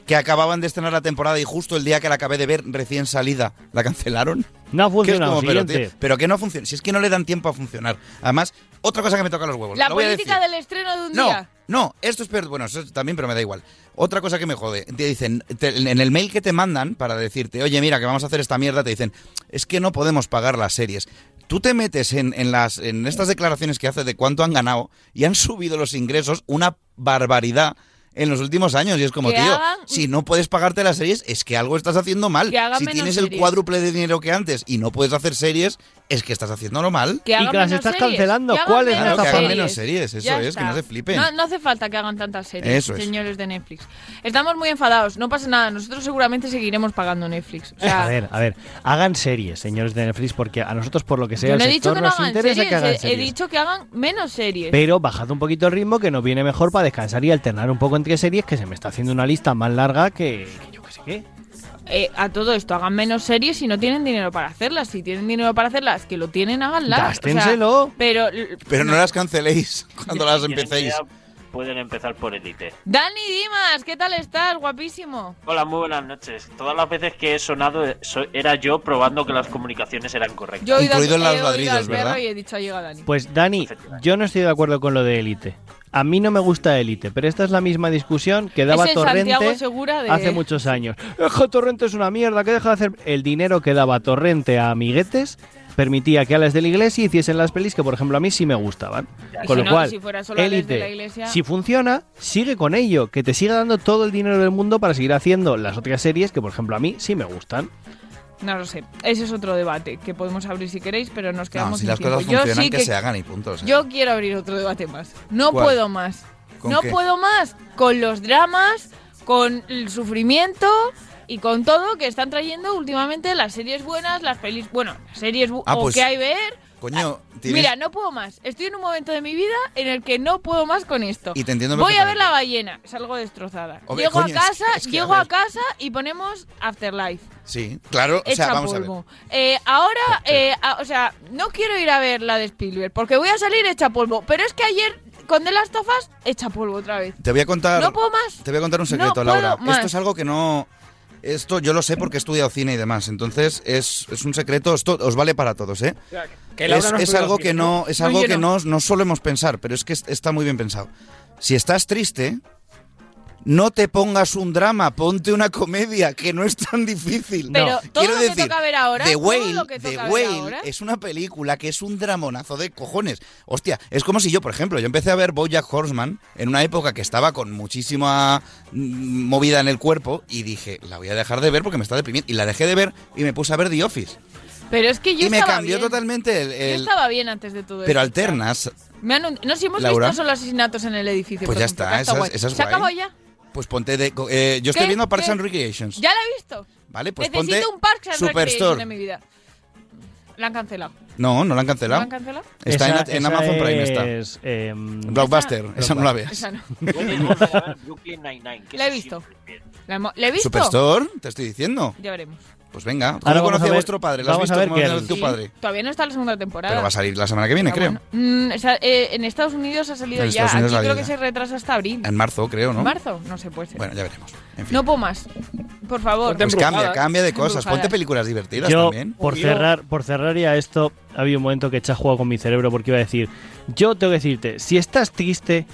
que acababan de estrenar la temporada y justo el día que la acabé de ver recién salida, la cancelaron. No ha funcionado. como, pero, pero que no funciona. Si es que no le dan tiempo a funcionar. Además, otra cosa que me toca los huevos. La lo voy a política decir. del estreno de un No, día. no, esto es peor. Bueno, eso también, pero me da igual. Otra cosa que me jode. Te dicen, te- en el mail que te mandan para decirte, oye, mira, que vamos a hacer esta mierda, te dicen, es que no podemos pagar las series. Tú te metes en, en las, en estas declaraciones que hace de cuánto han ganado y han subido los ingresos una barbaridad en los últimos años. Y es como, Que tío, hagan- si no puedes pagarte las series, es que algo estás haciendo mal. Si tienes el series. cuádruple de dinero que antes y no puedes hacer series, es que estás haciéndolo mal. Que hagan que las estás series, cancelando. ¿Cuál es menos Claro, que hagan series. menos series, eso Ya es, que no está. se flipen. No, no hace falta que hagan tantas series, Eso es. señores de Netflix. Estamos muy enfadados, no pasa nada, nosotros seguramente seguiremos pagando Netflix. O sea, A ver, a ver, hagan series, señores de Netflix, porque a nosotros, por lo que sea, el sector no nos interesa series, que hagan he- he, series. dicho que hagan menos series. Pero bajad un poquito el ritmo, que nos viene mejor para descansar y alternar un poco entre series, que se me está haciendo una lista más larga que, que yo que sé qué. Eh, a todo esto, hagan menos series si no tienen dinero para hacerlas. Si tienen dinero para hacerlas, que lo tienen, háganlas. O sea, Gástenselo. pero Pero no las canceléis (laughs) cuando las empecéis. Pueden empezar por Elite. Dani Dimas, ¿qué tal estás? Guapísimo. Hola, muy buenas noches. Todas las veces que he sonado eh, so- era yo probando que las comunicaciones eran correctas. Yo he oído, Incluido en he los oído ladridos, al perro ¿verdad? y he dicho, ahí llega Dani. Pues Dani, yo no estoy de acuerdo con lo de Elite. A mí no me gusta Elite, pero esta es la misma discusión que daba Es el Torrente Santiago Segura de- hace muchos años. Que Torrente es una mierda, que deja de hacer el dinero que daba Torrente a amiguetes permitía que a las de la iglesia hiciesen las pelis que por ejemplo a mí sí me gustaban. Y Con si lo no, cual, si de Élite, la iglesia- si funciona, sigue con ello, que te siga dando todo el dinero del mundo para seguir haciendo las otras series que por ejemplo a mí sí me gustan. No lo sé. Ese es otro debate que podemos abrir si queréis, pero nos quedamos No, si sin las tiempo. cosas Yo funcionan, sí que, se hagan y punto. o sea. Yo quiero abrir otro debate más. No ¿Cuál? puedo más. ¿Con No qué? puedo más con los dramas, con el sufrimiento y con todo que están trayendo últimamente las series buenas, las pelis, bueno, las series Ah, o pues, que hay ver. Coño, tienes- Mira, no puedo más. Estoy en un momento de mi vida en el que no puedo más con esto. Y te entiendo Voy a ver la ballena, salgo destrozada. Llego coño, a casa, es que, llego a, casa y ponemos Afterlife. Sí, claro, o sea, vamos a ver. polvo. Eh, ahora, eh, a- o sea, no quiero ir a ver la de Spielberg porque voy a salir hecha polvo. Pero es que ayer con The Last of Us, hecha polvo otra vez. Te voy a contar. No puedo más. Te voy a contar un No secreto, puedo Laura. más. Esto es algo que no. Esto yo lo sé porque he estudiado cine y demás. Entonces es, es un secreto. Esto os vale para todos, ¿eh? Que es no es estudia algo que no, es algo que no. no, solemos pensar, pero es que es- está muy bien pensado. Si estás triste, no te pongas un drama, ponte una comedia, que no es tan difícil. Pero todo Quiero lo que decir, toca ver ahora, The Whale, lo que The Whale ahora. es una película que es un dramonazo de cojones. Hostia, es como si yo, por ejemplo, yo empecé a ver Bojack Horseman en una época que estaba con muchísima mm, movida en el cuerpo y dije, la voy a dejar de ver porque me está deprimiendo. Y la dejé de ver y me puse a ver The Office. Pero es que yo y me estaba cambió bien. totalmente el... Yo estaba bien antes de todo pero alternas, Me han No, si hemos Laura. visto solo asesinatos en el edificio. Pues ya ejemplo, está, que esa esa es ¿Se guay. acabó ya? Pues ponte de... eh, yo estoy viendo Parks ¿Qué? and Recreations. Ya la he visto. Vale, pues Necesito ponte un Parks and Superstore. en mi vida. La han cancelado. No, no la han ¿La cancelado. han cancelado? Está en- Esa- en, esa Amazon Prime, está. es, em, Blockbuster, esa, no la veas. Esa no. Brooklyn Nine-Nine. La he visto. La ¿La he visto? Superstore, te estoy diciendo. Ya veremos. Pues venga, ¿cómo Ahora a ver- vuestro padre? ¿Lo has vamos visto a ver cómo tu Sí, padre? Todavía no está la segunda temporada. Pero va a salir la semana que viene, Pero creo. bueno. Mm, eh, en Estados Unidos ha salido En ya. Aquí creo que se retrasa hasta abril. En marzo, creo, ¿no? ¿Marzo? No sé, puede ser. Bueno, ya veremos. En fin. No puedo más. Por favor. Pues cambia, cambia de cosas. Ponte películas divertidas Yo, también. por cerrar, por cerrar ya esto, ha habido un momento que he echado juego con mi cerebro porque iba a decir, yo tengo que decirte, si estás triste,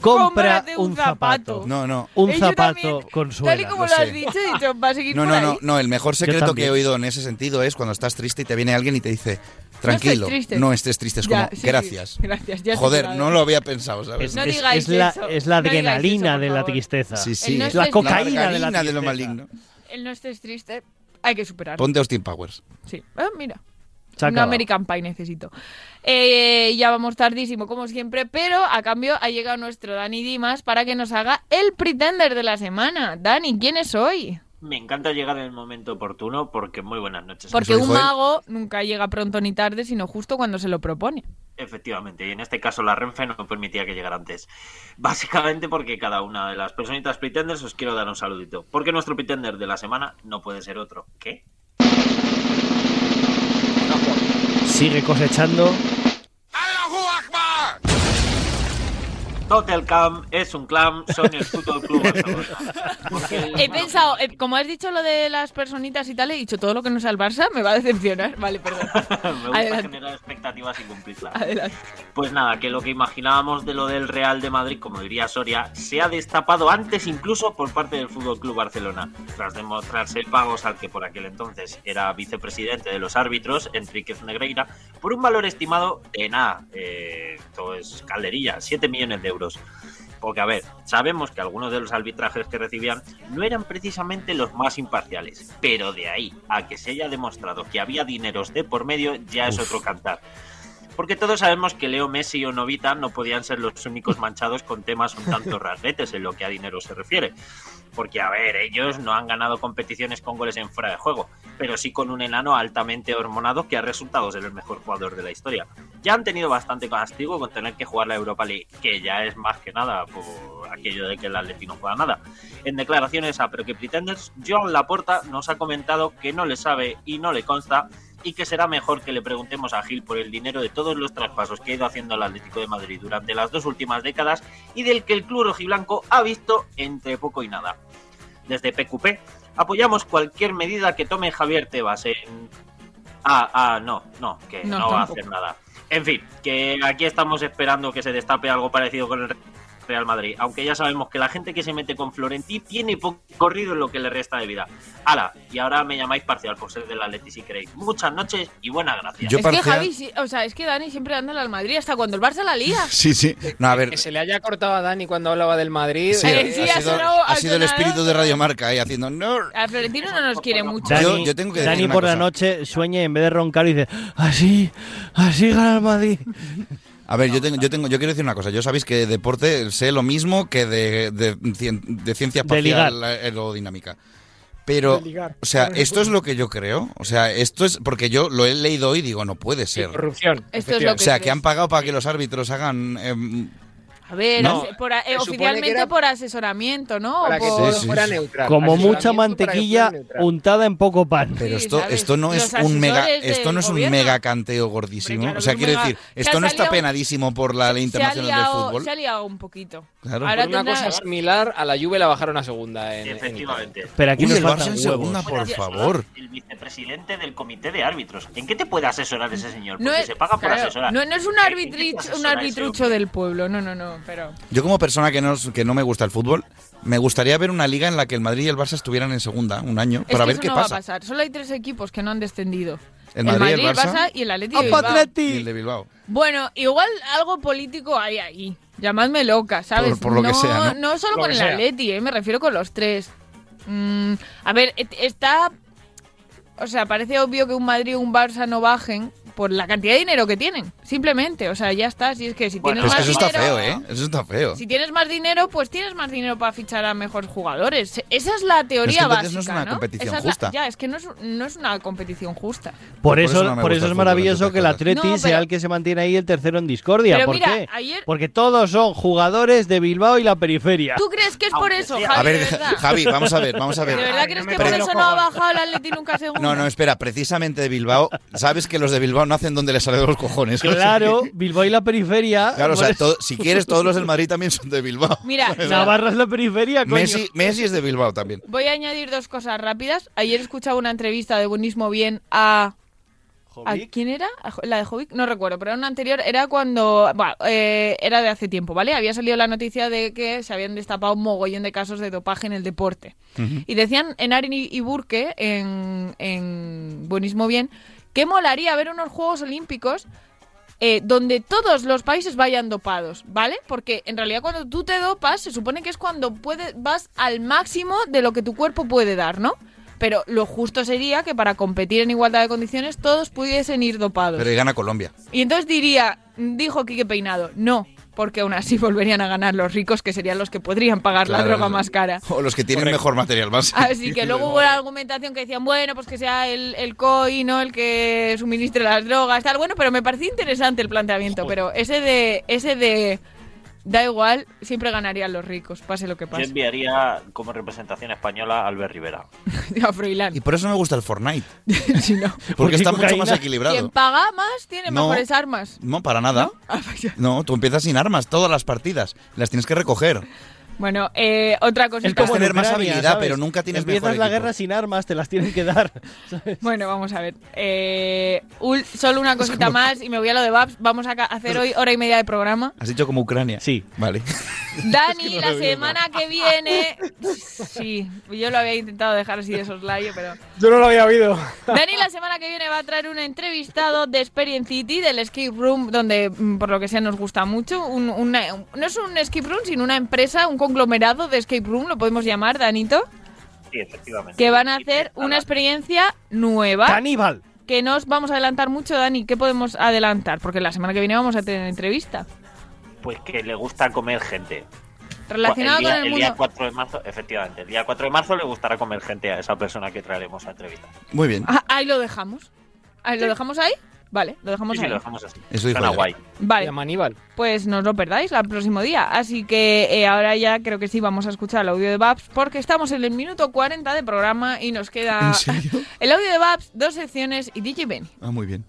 compra Cómprate un un zapato. zapato. No, no. Un Eh, zapato también, con Tal y suela. como lo lo, has sé. dicho, he dicho, va a seguir No, por no, ahí. no, no. El mejor secreto que he oído en ese sentido es cuando estás triste y te viene alguien y te dice, tranquilo, triste". no estés triste. Es Ya, como, sí, gracias. Gracias, ya estoy Joder, no lo había pensado, ¿sabes? Es, No es- digáis es la, eso. es la No digáis adrenalina eso, de la tristeza. Sí, sí. no Es la cocaína de la de lo maligno. El no estés triste, hay que superarlo. Ponte Austin Powers. Sí. Ah, mira. Acabado. American Pie necesito. Eh, ya vamos tardísimo, como siempre, pero a cambio ha llegado nuestro Dani Dimas para que nos haga el Pretender de la semana. Dani, ¿quién es hoy? Me encanta llegar en el momento oportuno porque muy buenas noches. Porque un mago nunca llega pronto ni tarde, sino justo cuando se lo propone. Efectivamente, y en este caso la Renfe no permitía que llegara antes. (laughs) Básicamente porque cada una de las personitas pretenders os quiero dar un saludito. Porque nuestro pretender de la semana no puede ser otro. ¿Qué? Sigue cosechando Tottenham es un clan, son el Fútbol Club. Porque- He pensado, eh, como has dicho lo de las personitas y tal, he dicho todo lo que no sea el Barça me va a decepcionar. (laughs) Vale, perdón. (laughs) Me gusta (laughs) Adelante. generar expectativas y cumplirlas. Adelante. Pues nada, que lo que imaginábamos de lo del Real de Madrid, como diría Soria, se ha destapado antes incluso por parte del Fútbol Club Barcelona, tras demostrarse pagos al que por aquel entonces era vicepresidente de los árbitros, Enríquez Negreira, por un valor estimado de nada, eh, esto es calderilla, 7 millones de euros. Porque, a ver, sabemos que algunos de los arbitrajes que recibían no eran precisamente los más imparciales, pero de ahí a que se haya demostrado que había dineros de por medio ya es otro cantar. Porque todos sabemos que Leo Messi o Novita no podían ser los únicos manchados con temas un tanto (laughs) raretes en lo que a dinero se refiere. Porque, a ver, ellos no han ganado competiciones con goles en fuera de juego, pero sí con un enano altamente hormonado que ha resultado ser el mejor jugador de la historia. Ya han tenido bastante castigo con tener que jugar la Europa League, que ya es más que nada por aquello de que el Atleti no juega nada. En declaraciones a Pero que Pretenders, Joan Laporta nos ha comentado que no le sabe y no le consta y que será mejor que le preguntemos a Gil por el dinero de todos los traspasos que ha ido haciendo el Atlético de Madrid durante las dos últimas décadas y del que el club rojiblanco ha visto entre poco y nada. Desde PQP apoyamos cualquier medida que tome Javier Tebas en... Ah, ah, no, no, que No, no, va a hacer nada. En fin, que aquí estamos esperando que se destape algo parecido con el Real Madrid, aunque ya sabemos que la gente que se mete con Florentí tiene poco corrido en lo que le resta de vida. Ala, y ahora me llamáis parcial por ser del Atleti si queréis. Muchas noches y buenas gracias. Yo es que parcial- Javi, sí- o sea, es que Dani siempre anda al Madrid hasta cuando el Barça la lía. (laughs) Sí, sí. No, a ver, Que se le haya cortado a Dani cuando hablaba del Madrid. sí, Eh, sí, ha, ha sido, sonado- ha sido el espíritu de Radio Marca ahí haciendo no. A Florentino no nos quiere mucho. Dani, Yo- yo tengo que Dani por la cosa. noche sueña y en vez de roncar dice, así, así gana el Madrid. (laughs) A ver, yo tengo, yo tengo, yo quiero decir una cosa. Yo sabéis que de deporte sé lo mismo que de, de, de ciencia De ligar. espacial aerodinámica. Pero, o sea, esto es lo que yo creo. O sea, esto es porque yo lo he leído hoy y digo, no puede ser. Corrupción. Esto es lo O que sea, crees. que han pagado para que los árbitros hagan. em, A ver, No. por a- eh, oficialmente era por asesoramiento, ¿no? Para que por- Sí, sí, fuera neutral. Como mucha mantequilla untada en poco pan. pero Sí, esto, ¿sabes? esto no es Los un mega, esto del no es un mega canteo gordísimo. Claro o sea, quiero un mega- decir, esto no está salido- penadísimo por la ley internacional del liado, fútbol. se ha liado un poquito. Claro. Ahora una tendrá- cosa similar, a la Juve la bajaron a segunda en, en Efectivamente. Pero aquí Uy, nos faltan en segunda, por favor. El vicepresidente del comité de árbitros. ¿En qué te puede asesorar ese señor? No Porque es, se paga por asesorar. no, no es un, ¿En arbitrucho, un del pueblo, no, no, no, pero... Yo como persona que no, que no me gusta el fútbol, me gustaría ver una liga en la que el Madrid y el Barça estuvieran en segunda un año Es para que ver eso qué no pasa. va a pasar. Solo hay tres equipos que no han descendido. El Madrid, el Barça y el Atlético de ¡Opa, Bilbao. Atleti! Y el de Bilbao. Bueno, igual algo político hay ahí. Llamadme loca, ¿sabes? Por- por lo que sea, ¿no? solo Lo con el sea. Atleti, ¿eh? me refiero con los tres. Mm, a ver, et- está... O sea, parece obvio que un Madrid y un Barça no bajen por la cantidad de dinero que tienen. Simplemente, o sea, ya está. Si es que si Bueno, tienes es que más eso está dinero... feo, ¿eh? Eso está feo. Si tienes más dinero, pues tienes más dinero para fichar a mejores jugadores. Esa es la teoría entonces no básica, es una competición Esa es la- justa. ya, es que no es, no es una competición justa. Por Por eso, eso no por eso es maravilloso que el Atleti No, sea el que se mantiene ahí el tercero en discordia. Pero ¿Por mira, qué? ayer- Porque todos son jugadores de Bilbao y la periferia. ¿Tú crees que es por eso, Javi? A ver, de verdad? Javi, vamos a ver, vamos a ¿De ver. verdad Ay, crees no que por eso no ha bajado el Atleti nunca a segunda? No, no, espera, precisamente de Bilbao, sabes que los de Bilbao no hacen donde les sale de los cojones. Claro, Bilbao y la periferia. Claro, o sea, todo- si quieres, todos los del Madrid también son de Bilbao. Mira, (laughs) Navarra es la periferia, coño. Messi, Messi es de Bilbao también. voy a añadir dos cosas rápidas. Ayer escuchaba una entrevista de Buenismo Bien a... ¿A quién era? ¿A Jo- ¿La de Jovic? No recuerdo, pero una anterior era cuando... Bueno, eh, era de hace tiempo, ¿vale? Había salido la noticia de que se habían destapado un mogollón de casos de dopaje en el deporte. Y decían en Arin y Burke, en, en Buenismo Bien, que molaría ver unos Juegos Olímpicos eh, donde todos los países vayan dopados, ¿vale? Porque en realidad cuando tú te dopas, se supone que es cuando puedes, vas al máximo de lo que tu cuerpo puede dar, ¿no? Pero lo justo sería que para competir en igualdad de condiciones todos pudiesen ir dopados. Pero ahí gana Colombia. Y entonces diría, dijo Quique Peinado, no, porque aún así (laughs) volverían a ganar los ricos, que serían los que podrían pagar la droga más cara. O los que tienen Correcto. mejor material base. Así que luego hubo la (laughs) argumentación que decían, bueno, pues que sea el, el COI, ¿no? El que suministre las drogas, tal. Bueno, pero me pareció interesante el planteamiento, pero ese de, ese de Da igual, siempre ganarían los ricos, pase lo que Yo pase. enviaría como representación española a Albert Rivera. (laughs) A Froilán. Y por eso me gusta el Fortnite. (laughs) no. (laughs) Porque está mucho más equilibrado. Quien paga más tiene No. mejores armas. No, para nada. Ah, vaya. No, tú empiezas sin armas, todas las partidas. Las tienes que recoger. Bueno, eh, otra cosita. Es como en tener más habilidad, ¿sabes? pero nunca tienes Empiezas mejor la equipo. guerra sin armas, te las tienen que dar. (laughs) Bueno, vamos a ver. Eh, ul- solo una cosita como- más y me voy a lo de Babs. Vamos a hacer hoy hora y media de programa. Has dicho como Ucrania. Sí. Vale. (laughs) Dani, no la lo he oído, semana que viene. Sí, yo lo había intentado dejar así de soslayo, pero. Yo no lo había oído. Dani la semana que viene va a traer un entrevistado de Experience City, del escape room, donde mm, por lo que sea nos gusta mucho. Un- una- un- no es un escape room, sino una empresa, un conglomerado de escape room, lo podemos llamar, Danito, Sí, efectivamente. que van a hacer una experiencia nueva. Caníbal. Que no os vamos a adelantar mucho, Dani. ¿Qué podemos adelantar? Porque la semana que viene vamos a tener entrevista. Pues que le gusta comer gente. Relacionado el día, con el el día mundo. 4 de marzo, efectivamente, el día 4 de marzo le gustará comer gente a esa persona que traeremos a entrevista. Muy bien. Ah, ahí lo dejamos. Ahí, ¿Lo dejamos ahí? Vale, lo dejamos Sí, sí, ahí. lo dejamos así. Eso dijo Suena guay. Vale. Llama Aníbal. Pues no os lo perdáis el próximo día. Así que eh, ahora ya creo que sí vamos a escuchar el audio de Babs porque estamos en el minuto 40 de programa y nos queda ¿En serio? (laughs) el audio de Babs, dos secciones y DJ Benny. Ah, muy bien.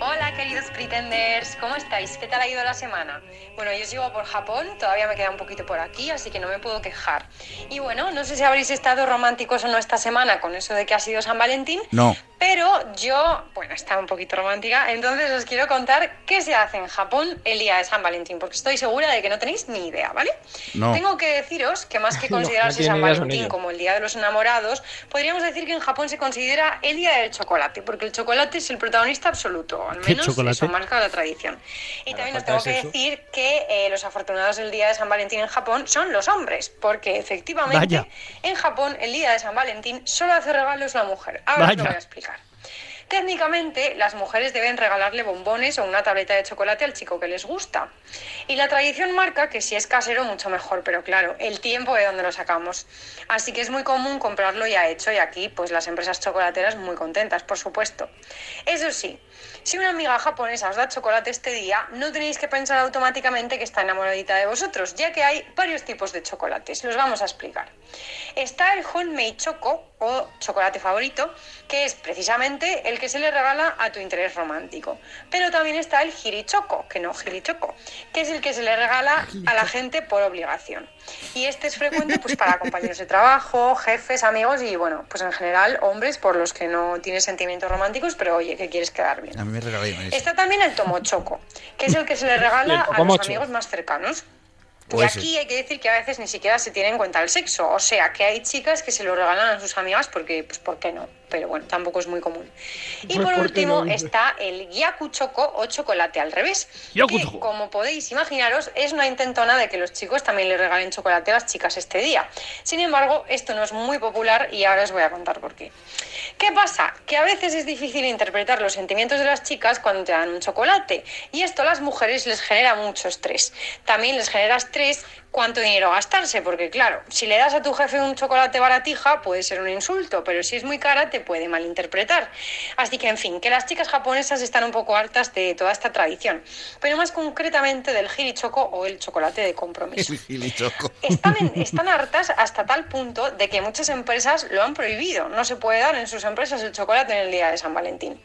Hola queridos pretenders, ¿cómo estáis? ¿Qué tal ha ido la semana? Bueno, yo sigo por Japón, todavía me queda un poquito por aquí, así que no me puedo quejar. Y bueno, no sé si habréis estado románticos o no esta semana con eso de que ha sido San Valentín, No. Pero yo, bueno, estaba un poquito romántica, entonces os quiero contar qué se hace en Japón el día de San Valentín, porque estoy segura de que no tenéis ni idea, ¿vale? No. Tengo que deciros que más que (laughs) No, no considerarse San Valentín como el Día de los Enamorados, podríamos decir que en Japón se considera el Día del Chocolate, porque el chocolate es el protagonista absoluto, al ¿Qué menos eso marca la tradición. Y también os tengo que decir que eh, los afortunados del Día de San Valentín en Japón son los hombres, porque efectivamente Vaya. en Japón el Día de San Valentín solo hace regalos la mujer. Ahora os lo voy a explicar. Técnicamente, las mujeres deben regalarle bombones o una tableta de chocolate al chico que les gusta. Y la tradición marca que si es casero, mucho mejor, pero claro, el tiempo de donde lo sacamos. Así que es muy común comprarlo ya hecho y aquí, pues las empresas chocolateras muy contentas, por supuesto. Eso sí, si una amiga japonesa os da chocolate este día, no tenéis que pensar automáticamente que está enamoradita de vosotros, ya que hay varios tipos de chocolates. Los vamos a explicar. Está el Honmei Choco o chocolate favorito, que es precisamente el que se le regala a tu interés romántico. Pero también está el Hirichoco, que no Girichoco, que es el que se le regala a la gente por obligación. Y este es frecuente pues para compañeros de trabajo, jefes, amigos y bueno, pues en general hombres por los que no tienes sentimientos románticos, pero oye, que quieres quedar bien. A mí me. Está también el tomochoco, que es el que se le (laughs) regala a los amigos más cercanos. O Y aquí hay que decir que a veces ni siquiera se tiene en cuenta el sexo, o sea, que hay chicas que se lo regalan a sus amigas porque, pues, ¿por qué no? Pero bueno, tampoco es muy común. Y Pues, por ¿por qué último no? está el Yaku Choco o chocolate al revés, Yaku que como podéis imaginaros es una intentona de que los chicos también le regalen chocolate a las chicas este día. Sin embargo, esto no es muy popular y ahora os voy a contar por qué. ¿Qué pasa? Que a veces es difícil interpretar los sentimientos de las chicas cuando te dan un chocolate. Y esto a las mujeres les genera mucho estrés. También les genera estrés cuánto dinero gastarse, porque claro, si le das a tu jefe un chocolate baratija puede ser un insulto, pero si es muy cara te puede malinterpretar. Así que, en fin, que las chicas japonesas están un poco hartas de toda esta tradición, pero más concretamente del hirichoco o el chocolate de compromiso. El gilichoco. Están, en- están hartas hasta tal punto de que muchas empresas lo han prohibido. No se puede dar en sus empresas el chocolate en el día de San Valentín.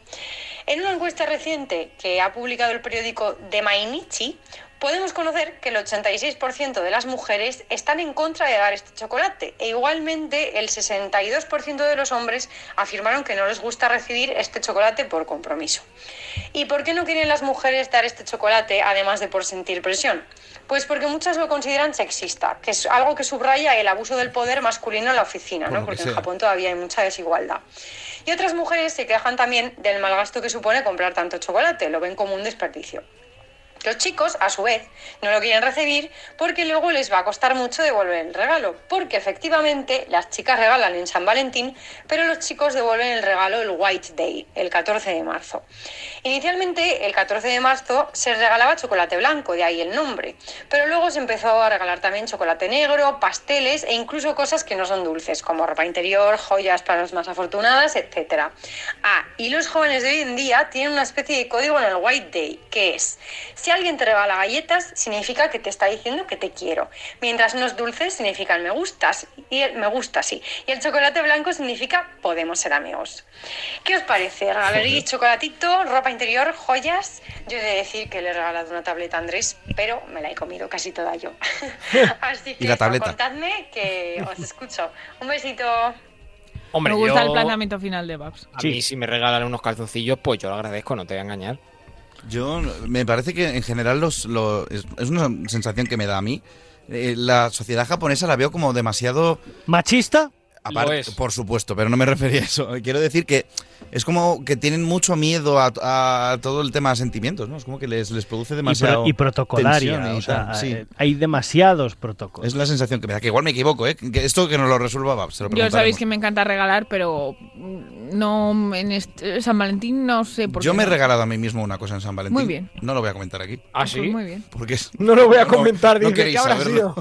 En una encuesta reciente que ha publicado el periódico The Mainichi, podemos conocer que el 86% de las mujeres están en contra de dar este chocolate e igualmente el 62% de los hombres afirmaron que no les gusta recibir este chocolate por compromiso. ¿Y por qué no quieren las mujeres dar este chocolate además de por sentir presión? Pues porque muchas lo consideran sexista, que es algo que subraya el abuso del poder masculino en la oficina, ¿no? porque en. Japón todavía hay mucha desigualdad. Y otras mujeres se quejan también del mal gasto que supone comprar tanto chocolate, lo ven como un desperdicio. Los chicos, a su vez, no lo quieren recibir porque luego les va a costar mucho devolver el regalo, porque efectivamente las chicas regalan en San Valentín, pero los chicos devuelven el regalo el White Day, el 14 de marzo. Inicialmente, el 14 de marzo se regalaba chocolate blanco, de ahí el nombre, pero luego se empezó a regalar también chocolate negro, pasteles e incluso cosas que no son dulces, como ropa interior, joyas para las más afortunadas, etc. Ah, y los jóvenes de hoy en día tienen una especie de código en el White Day, que es, Si alguien te regala galletas, significa que te está diciendo que te quiero. Mientras no es dulce, significa el me gustas. Y el me gusta, sí. Y el chocolate blanco significa podemos ser amigos. ¿Qué os parece? Regalaréis chocolatito, ropa interior, joyas. Yo he de decir que le he regalado una tableta a Andrés, pero me la he comido casi toda yo. (laughs) Así que Y la tableta. contadme que os escucho. Un besito. Hombre, Me gusta yo- el planteamiento final de Babs. A mí si me regalan unos calzoncillos, pues yo lo agradezco, no te voy a engañar. Yo me parece que en general los, lo- es, es una sensación que me da a mí. Eh, la sociedad japonesa la veo como demasiado ¿Machista? Aparte, Lo es. por supuesto, pero no me refería a eso. Quiero decir que es como que tienen mucho miedo a, a todo el tema de sentimientos, ¿no? Es como que les, les produce Y, pro- demasiado y protocolaria. tensión y o sea, tal, sí. eh, hay demasiados protocolos. Es la sensación que me da, que igual me equivoco, ¿eh? Que esto que nos lo resuelva Babs, se lo Yo sabéis que me encanta regalar, pero no en este, San Valentín no sé por Yo qué. me he no. regalado a mí mismo una cosa en San Valentín. Muy bien. No lo voy a comentar aquí. ¿Ah, Pues muy bien. Porque es- No lo voy a comentar, no dice, queréis ¿qué habrá saberlo.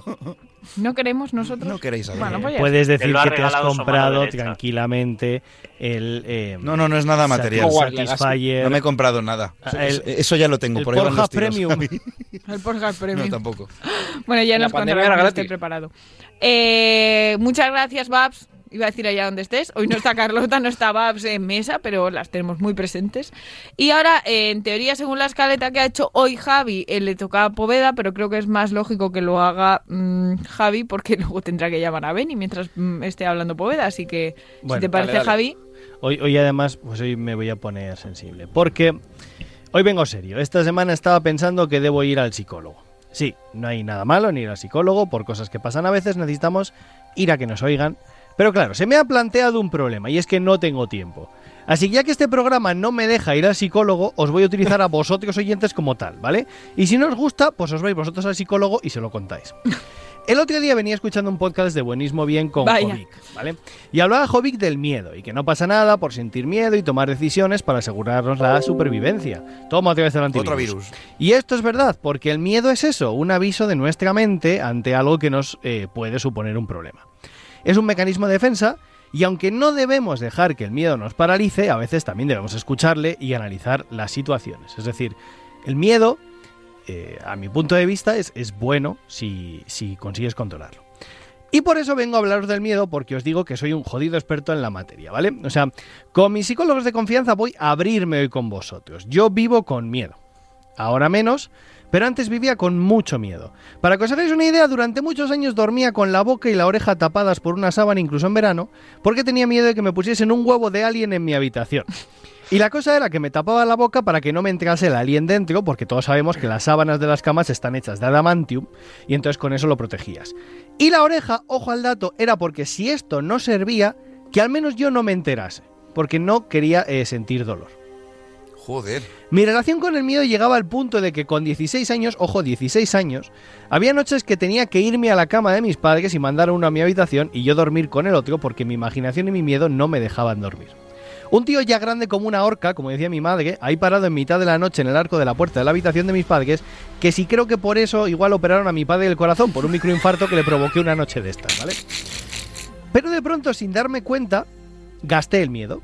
¿No queremos nosotros? No queréis saberlo. Bueno, pues Puedes decir que te has comprado tranquilamente el. eh, No, no, no es nada material. Satisfyer. No me he comprado nada. Ah, el- Eso ya lo tengo, el por ahí tiros. Premium. (laughs) El podcast premium. No, tampoco. Bueno, ya La nos contarás esté preparado. Eh, muchas gracias, Babs. Iba a decir allá donde estés. Hoy no está (laughs) Carlota, no está Babs en mesa, pero las tenemos muy presentes. Y ahora, eh, en teoría, según la escaleta que ha hecho hoy Javi, eh, le toca a Poveda, pero creo que es más lógico que lo haga mm, Javi, porque (laughs) luego tendrá que llamar a Beni mientras mm, esté hablando Poveda. Así que, Bueno, si te parece, dale, dale. Javi, Hoy, hoy además, pues hoy me voy a poner sensible. Porque hoy vengo serio. Esta semana estaba pensando que debo ir al psicólogo. Sí, no hay nada malo en ir al psicólogo. Por cosas que pasan a veces necesitamos ir a que nos oigan. Pero claro, se me ha planteado un problema y es que no tengo tiempo. Así que ya que este programa no me deja ir al psicólogo, os voy a utilizar a (laughs) vosotros oyentes como tal, ¿vale? Y si no os gusta, pues os vais vosotros al psicólogo y se lo contáis. El otro día venía escuchando un podcast de Buenismo Bien con Vaya. Jovic, ¿vale? Y hablaba Jovic del miedo y que no pasa nada por sentir miedo y tomar decisiones para asegurarnos la supervivencia. Toma otra vez el antivirus. Otro virus. Y esto es verdad, porque el miedo es eso, un aviso de nuestra mente ante algo que nos eh, puede suponer un problema. Es un mecanismo de defensa y aunque no debemos dejar que el miedo nos paralice, a veces también debemos escucharle y analizar las situaciones. Es decir, el miedo, eh, a mi punto de vista, es, es bueno si, si consigues controlarlo. Y por eso vengo a hablaros del miedo, porque os digo que soy un jodido experto en la materia, ¿vale? O sea, con mis psicólogos de confianza voy a abrirme hoy con vosotros. Yo vivo con miedo. Ahora menos, pero antes vivía con mucho miedo. Para que os hagáis una idea, durante muchos años dormía con la boca y la oreja tapadas por una sábana, incluso en verano, porque tenía miedo de que me pusiesen un huevo de alien en mi habitación. Y la cosa era que me tapaba la boca para que no me entrase el alien dentro, porque todos sabemos que las sábanas de las camas están hechas de adamantium, y entonces con eso lo protegías. Y la oreja, ojo al dato, era porque si esto no servía, que al menos yo no me enterase, porque no quería eh, sentir dolor. Joder. Mi relación con el miedo llegaba al punto de que con 16 años, ojo, 16 años, había noches que tenía que irme a la cama de mis padres y mandar uno a mi habitación y yo dormir con el otro porque mi imaginación y mi miedo no me dejaban dormir. Un tío ya grande como una horca, como decía mi madre, ahí parado en mitad de la noche en el arco de la puerta de la habitación de mis padres, que sí creo que por eso igual operaron a mi padre el corazón por un microinfarto que le provoqué una noche de estas, ¿vale? Pero de pronto, sin darme cuenta, gasté el miedo.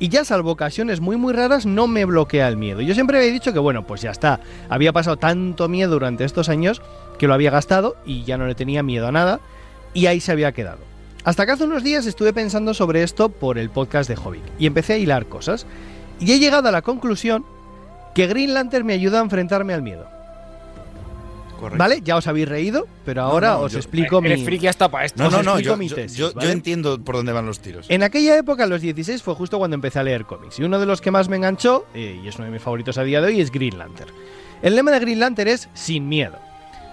Y ya salvo ocasiones muy muy raras no me bloquea el miedo. Yo siempre había dicho que bueno, pues ya está. Había pasado tanto miedo durante estos años que lo había gastado y ya no le tenía miedo a nada y ahí se había quedado. Hasta que hace unos días estuve pensando sobre esto por el podcast de Hobbit y empecé a hilar cosas y he llegado a la conclusión que Green Lantern me ayuda a enfrentarme al miedo. Correcto. ¿Vale? Ya os habéis reído, pero ahora no, os yo- explico mi... Eres friki hasta para esto. No, no, no, yo, mi yo- tesis, yo- yo ¿vale? entiendo por dónde van los tiros. En aquella época, a los 16, fue justo cuando empecé a leer cómics. Y uno de los que más me enganchó, eh, y es uno de mis favoritos a día de hoy, es Green Lantern. El lema de Green Lantern es sin miedo.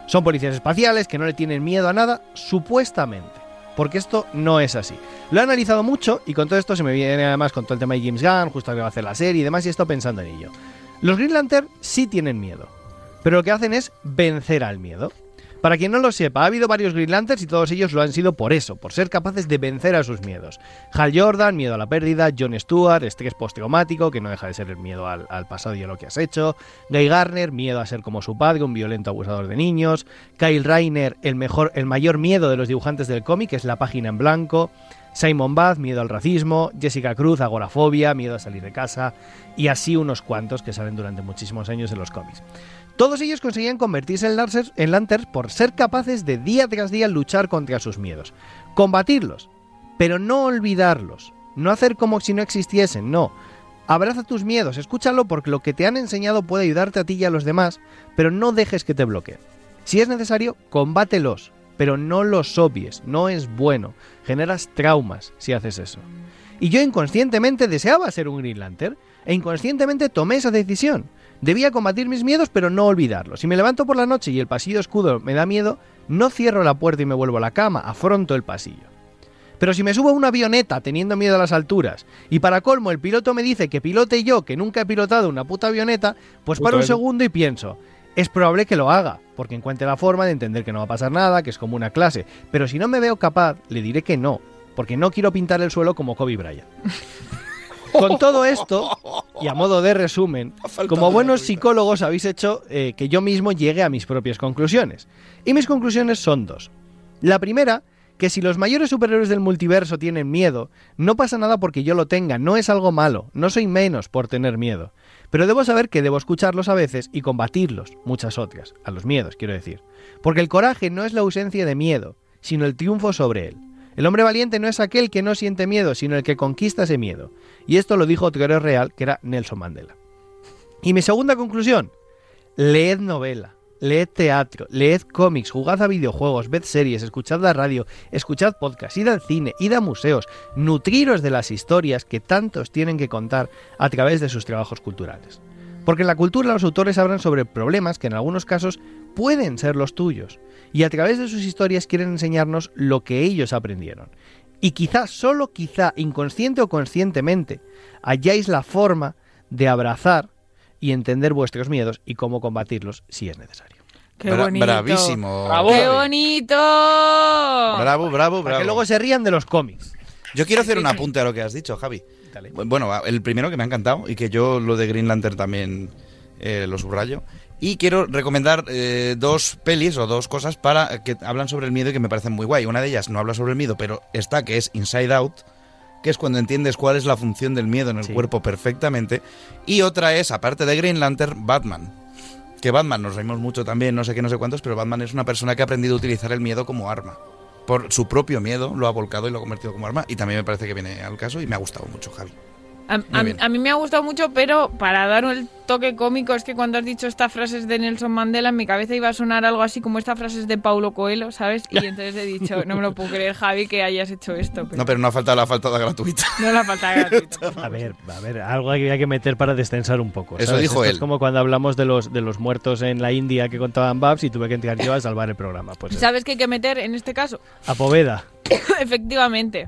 Son policías espaciales que no le tienen miedo a nada, supuestamente. Porque esto no es así. Lo he analizado mucho y con todo esto se me viene además con todo el tema de James Gunn, justo que va a hacer la serie y demás, y he estado pensando en ello. Los Green Lantern sí tienen miedo, pero lo que hacen es vencer al miedo. Para quien no lo sepa, ha habido varios Green y todos ellos lo han sido por eso, por ser capaces de vencer a sus miedos. Hal Jordan, miedo a la pérdida, John Stewart, estrés postraumático, que no deja de ser el miedo al, al pasado y a lo que has hecho, Guy Garner, miedo a ser como su padre, un violento abusador de niños, Kyle Reiner, el, mejor, el mayor miedo de los dibujantes del cómic, es la página en blanco, Simon Bath, miedo al racismo, Jessica Cruz, agorafobia, miedo a salir de casa, y así unos cuantos que salen durante muchísimos años en los cómics. Todos ellos conseguían convertirse en Lanterns, en Lanterns por ser capaces de día tras día luchar contra sus miedos, combatirlos, pero no olvidarlos, no hacer como si no existiesen, no. Abraza tus miedos, escúchalo porque lo que te han enseñado puede ayudarte a ti y a los demás, pero no dejes que te bloqueen. Si es necesario, combátelos, pero no los obvies, no es bueno, generas traumas si haces eso. Y yo inconscientemente deseaba ser un Green Lantern, e inconscientemente tomé esa decisión. Debía combatir mis miedos, pero no olvidarlos. Si me levanto por la noche y el pasillo escudo me da miedo, no cierro la puerta y me vuelvo a la cama, afronto el pasillo. Pero si me subo a una avioneta teniendo miedo a las alturas, y para colmo el piloto me dice que pilote yo, que nunca he pilotado una puta avioneta, pues paro un segundo y pienso, es probable que lo haga, porque encuentre la forma de entender que no va a pasar nada, que es como una clase. Pero si no me veo capaz, le diré que no, porque no quiero pintar el suelo como Kobe Bryant. (laughs) Con todo esto, y a modo de resumen, como buenos psicólogos habéis hecho eh, que yo mismo llegue a mis propias conclusiones. Y mis conclusiones son dos. La primera, que si los mayores superhéroes del multiverso tienen miedo, no pasa nada porque yo lo tenga, no es algo malo, no soy menos por tener miedo. Pero debo saber que debo escucharlos a veces y combatirlos, muchas otras, a los miedos, quiero decir. Porque el coraje no es la ausencia de miedo, sino el triunfo sobre él. El hombre valiente no es aquel que no siente miedo, sino el que conquista ese miedo. Y esto lo dijo otro héroe real, que era Nelson Mandela. Y mi segunda conclusión, leed novela, leed teatro, leed cómics, jugad a videojuegos, ved series, escuchad la radio, escuchad podcast, id al cine, id a museos, nutriros de las historias que tantos tienen que contar a través de sus trabajos culturales. Porque en la cultura los autores hablan sobre problemas que en algunos casos pueden ser los tuyos, y a través de sus historias quieren enseñarnos lo que ellos aprendieron. Y quizá, solo quizá, inconsciente o conscientemente, halláis la forma de abrazar y entender vuestros miedos y cómo combatirlos si es necesario. ¡Qué bonito! Bravísimo. ¡Qué bonito! Bravo, bravo, Para bravo. que luego se rían de los cómics. Yo quiero hacer un apunte a lo que has dicho, Javi. Bueno, el primero que me ha encantado y que yo lo de Green Lantern también eh, lo subrayo. Y quiero recomendar eh, dos pelis o dos cosas para que hablan sobre el miedo y que me parecen muy guay. Una de ellas no habla sobre el miedo, pero está que es Inside Out, que es cuando entiendes cuál es la función del miedo en el cuerpo perfectamente. Y otra es, aparte de Green Lantern, Batman. Que Batman, nos reímos mucho también, no sé qué, no sé cuántos, pero Batman es una persona que ha aprendido a utilizar el miedo como arma. Por su propio miedo lo ha volcado y lo ha convertido como arma. Y también me parece que viene al caso y me ha gustado mucho, Javi. A, mí me ha gustado mucho, pero para dar el toque cómico es que cuando has dicho estas frases de Nelson Mandela, en mi cabeza iba a sonar algo así como estas frases de Paulo Coelho, ¿sabes? Y entonces he dicho, no me lo puedo creer, Javi, que hayas hecho esto. Pero No, pero no ha faltado la faltada gratuita. no la falta (laughs) gratuita. A ver, a ver, algo hay que, hay que meter para destensar un poco. Eso dijo Esto él. Es como cuando hablamos de los, de los muertos en la India que contaban Babs y tuve que entrar yo a salvar el programa. Pues. ¿Sabes qué hay que meter en este caso? a Poveda. (coughs) Efectivamente.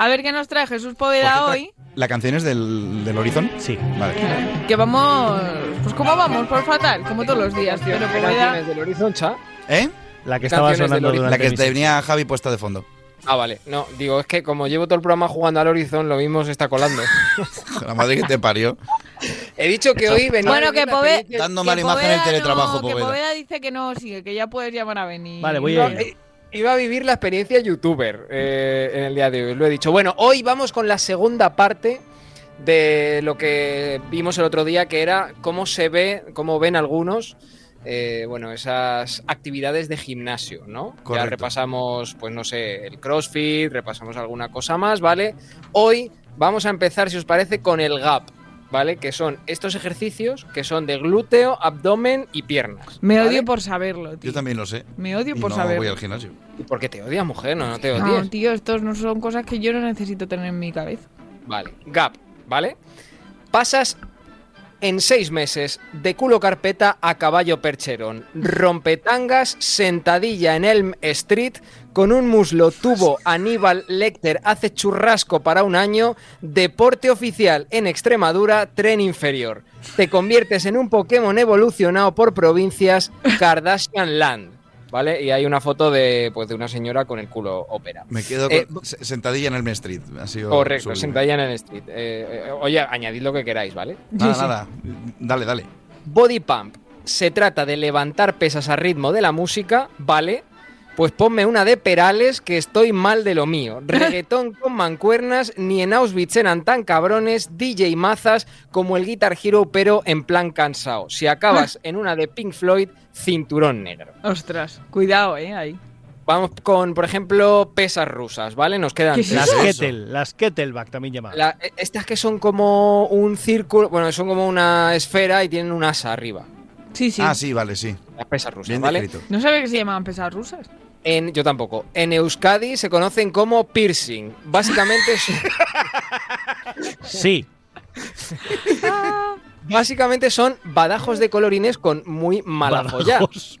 A ver qué nos trae Jesús Poveda hoy. ¿La canción es del, del Horizon? Sí. Vale. Que vamos. Pues como vamos, por fatal, como todos los días. Pero ¿Qué Poveda. del Horizon, cha? ¿Eh? La que estaba sonando durante La que tenía Javi puesta de fondo. Ah, vale. No, digo, es que como llevo todo el programa jugando al Horizon, lo mismo se está colando. (laughs) La madre que te parió. He dicho que hoy venía Bueno, que Poveda. Dando mala imagen el teletrabajo, no, que Poveda. Poveda dice que no sigue, que ya puedes llamar a venir. Vale, voy a ir. Iba a vivir la experiencia youtuber eh, en el día de hoy, lo he dicho. Bueno, hoy vamos con la segunda parte de lo que vimos el otro día, que era cómo se ve, cómo ven algunos, eh, bueno, esas actividades de gimnasio, ¿no? Ya repasamos, pues no sé, el CrossFit, repasamos alguna cosa más, ¿vale? Hoy vamos a empezar, si os parece, con el GAP. ¿Vale? Que son estos ejercicios que son de glúteo, abdomen y piernas. Me ¿vale? odio por saberlo, tío. Yo también lo sé. Me odio Y por no saberlo. voy al gimnasio. ¿Y por qué te odias, mujer? No, no te No, odies. tío, estos no son cosas que yo no necesito tener en mi cabeza. Vale, gap, ¿vale? Pasas en seis meses de culo carpeta a caballo percherón, rompetangas, sentadilla en Elm Street, con un muslo tubo Aníbal Lecter hace churrasco para un año, deporte oficial en Extremadura, tren inferior. Te conviertes en un Pokémon evolucionado por provincias, Kardashian Land. ¿Vale? Y hay una foto de, pues, de una señora con el culo ópera. Me quedo Eh, con- se- sentadilla en el Main Street. Ha sido Correcto, sublime. sentadilla en el street. Eh, eh, oye, añadid lo que queráis, ¿vale? Nada, nada. Dale, dale. Body pump. Se trata de levantar pesas a ritmo de la música, ¿vale? Pues ponme una de Perales que estoy mal de lo mío. (laughs) Reggaetón con mancuernas, ni en Auschwitz eran tan cabrones, DJ Mazas como el Guitar Hero, pero en plan cansado. Si acabas (laughs) en una de Pink Floyd, cinturón negro. Ostras, cuidado, eh, ahí. Vamos con, por ejemplo, pesas rusas, ¿vale? Nos quedan ¿Qué es tres. Las? Kettle, las Kettleback también llamadas. La- eh, estas que son como un círculo, bueno, son como una esfera y tienen un asa arriba. Sí, sí. Ah, sí, vale, sí. Las pesas rusas, Bien ¿vale? descrito. No sabía que se llamaban pesas rusas. En, yo tampoco. En Euskadi se conocen como piercing. Básicamente, son- (laughs) Sí. (laughs) básicamente son badajos de colorines con muy mala folla. Badajos.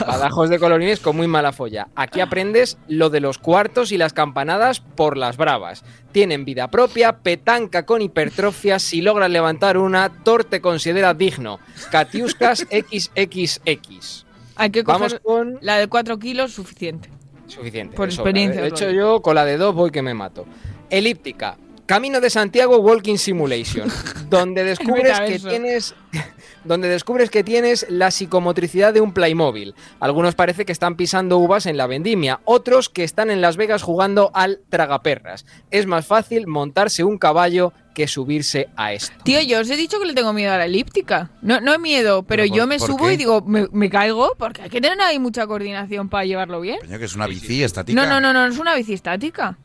Badajos de colorines con muy mala folla. Aquí aprendes lo de los cuartos y las campanadas por las bravas. Tienen vida propia, petanca con hipertrofia. Si logras levantar una, Thor te considera digno. Katiuskas (laughs) XXX. Hay que Vamos coger con la de 4 kilos, suficiente. Suficiente. Por de experiencia, De os lo hecho, yo con la de dos voy que me mato. Elíptica. Camino de Santiago Walking Simulation, (laughs) donde descubres que tienes (laughs) donde descubres que tienes la psicomotricidad de un Playmobil. Algunos parece que están pisando uvas en la vendimia, otros que están en Las Vegas jugando al tragaperras. Es más fácil montarse un caballo que subirse a esto. Tío, yo os he dicho que le tengo miedo a la elíptica. No, no es miedo, pero, ¿Pero por- yo me subo qué? y digo, me, me caigo porque hay que tener ahí mucha coordinación para llevarlo bien. Coño, que es una bici estática. No, no, no, no, es una bici estática.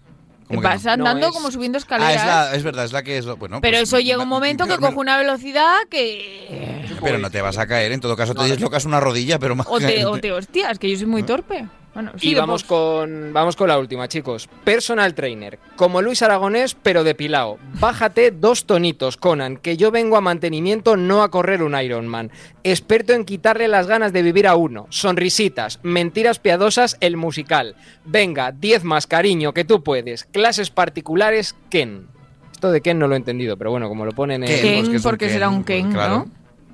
¿Cómo que Vas andando No, es- como subiendo Ah, escaleras. es, la- es verdad, es la que es. lo- Bueno, pero pues, eso llega un me- momento que coge una velocidad que... Pero no te vas a caer, en todo caso te dislocas una rodilla, pero más. O te, o te hostias, que yo soy muy torpe. Bueno, Y vamos con, vamos con la última, chicos. Personal trainer. Como Luis Aragonés, pero depilado. Bájate dos tonitos, Conan, que yo vengo a mantenimiento, no a correr un Ironman. Experto en quitarle las ganas de vivir a uno. Sonrisitas, mentiras piadosas, el musical. Venga, 10 más, cariño, que tú puedes. Clases particulares, Ken. Esto de Ken no lo he entendido, pero bueno, como lo ponen en... Ken, pues que porque Ken, será un pues Ken, claro.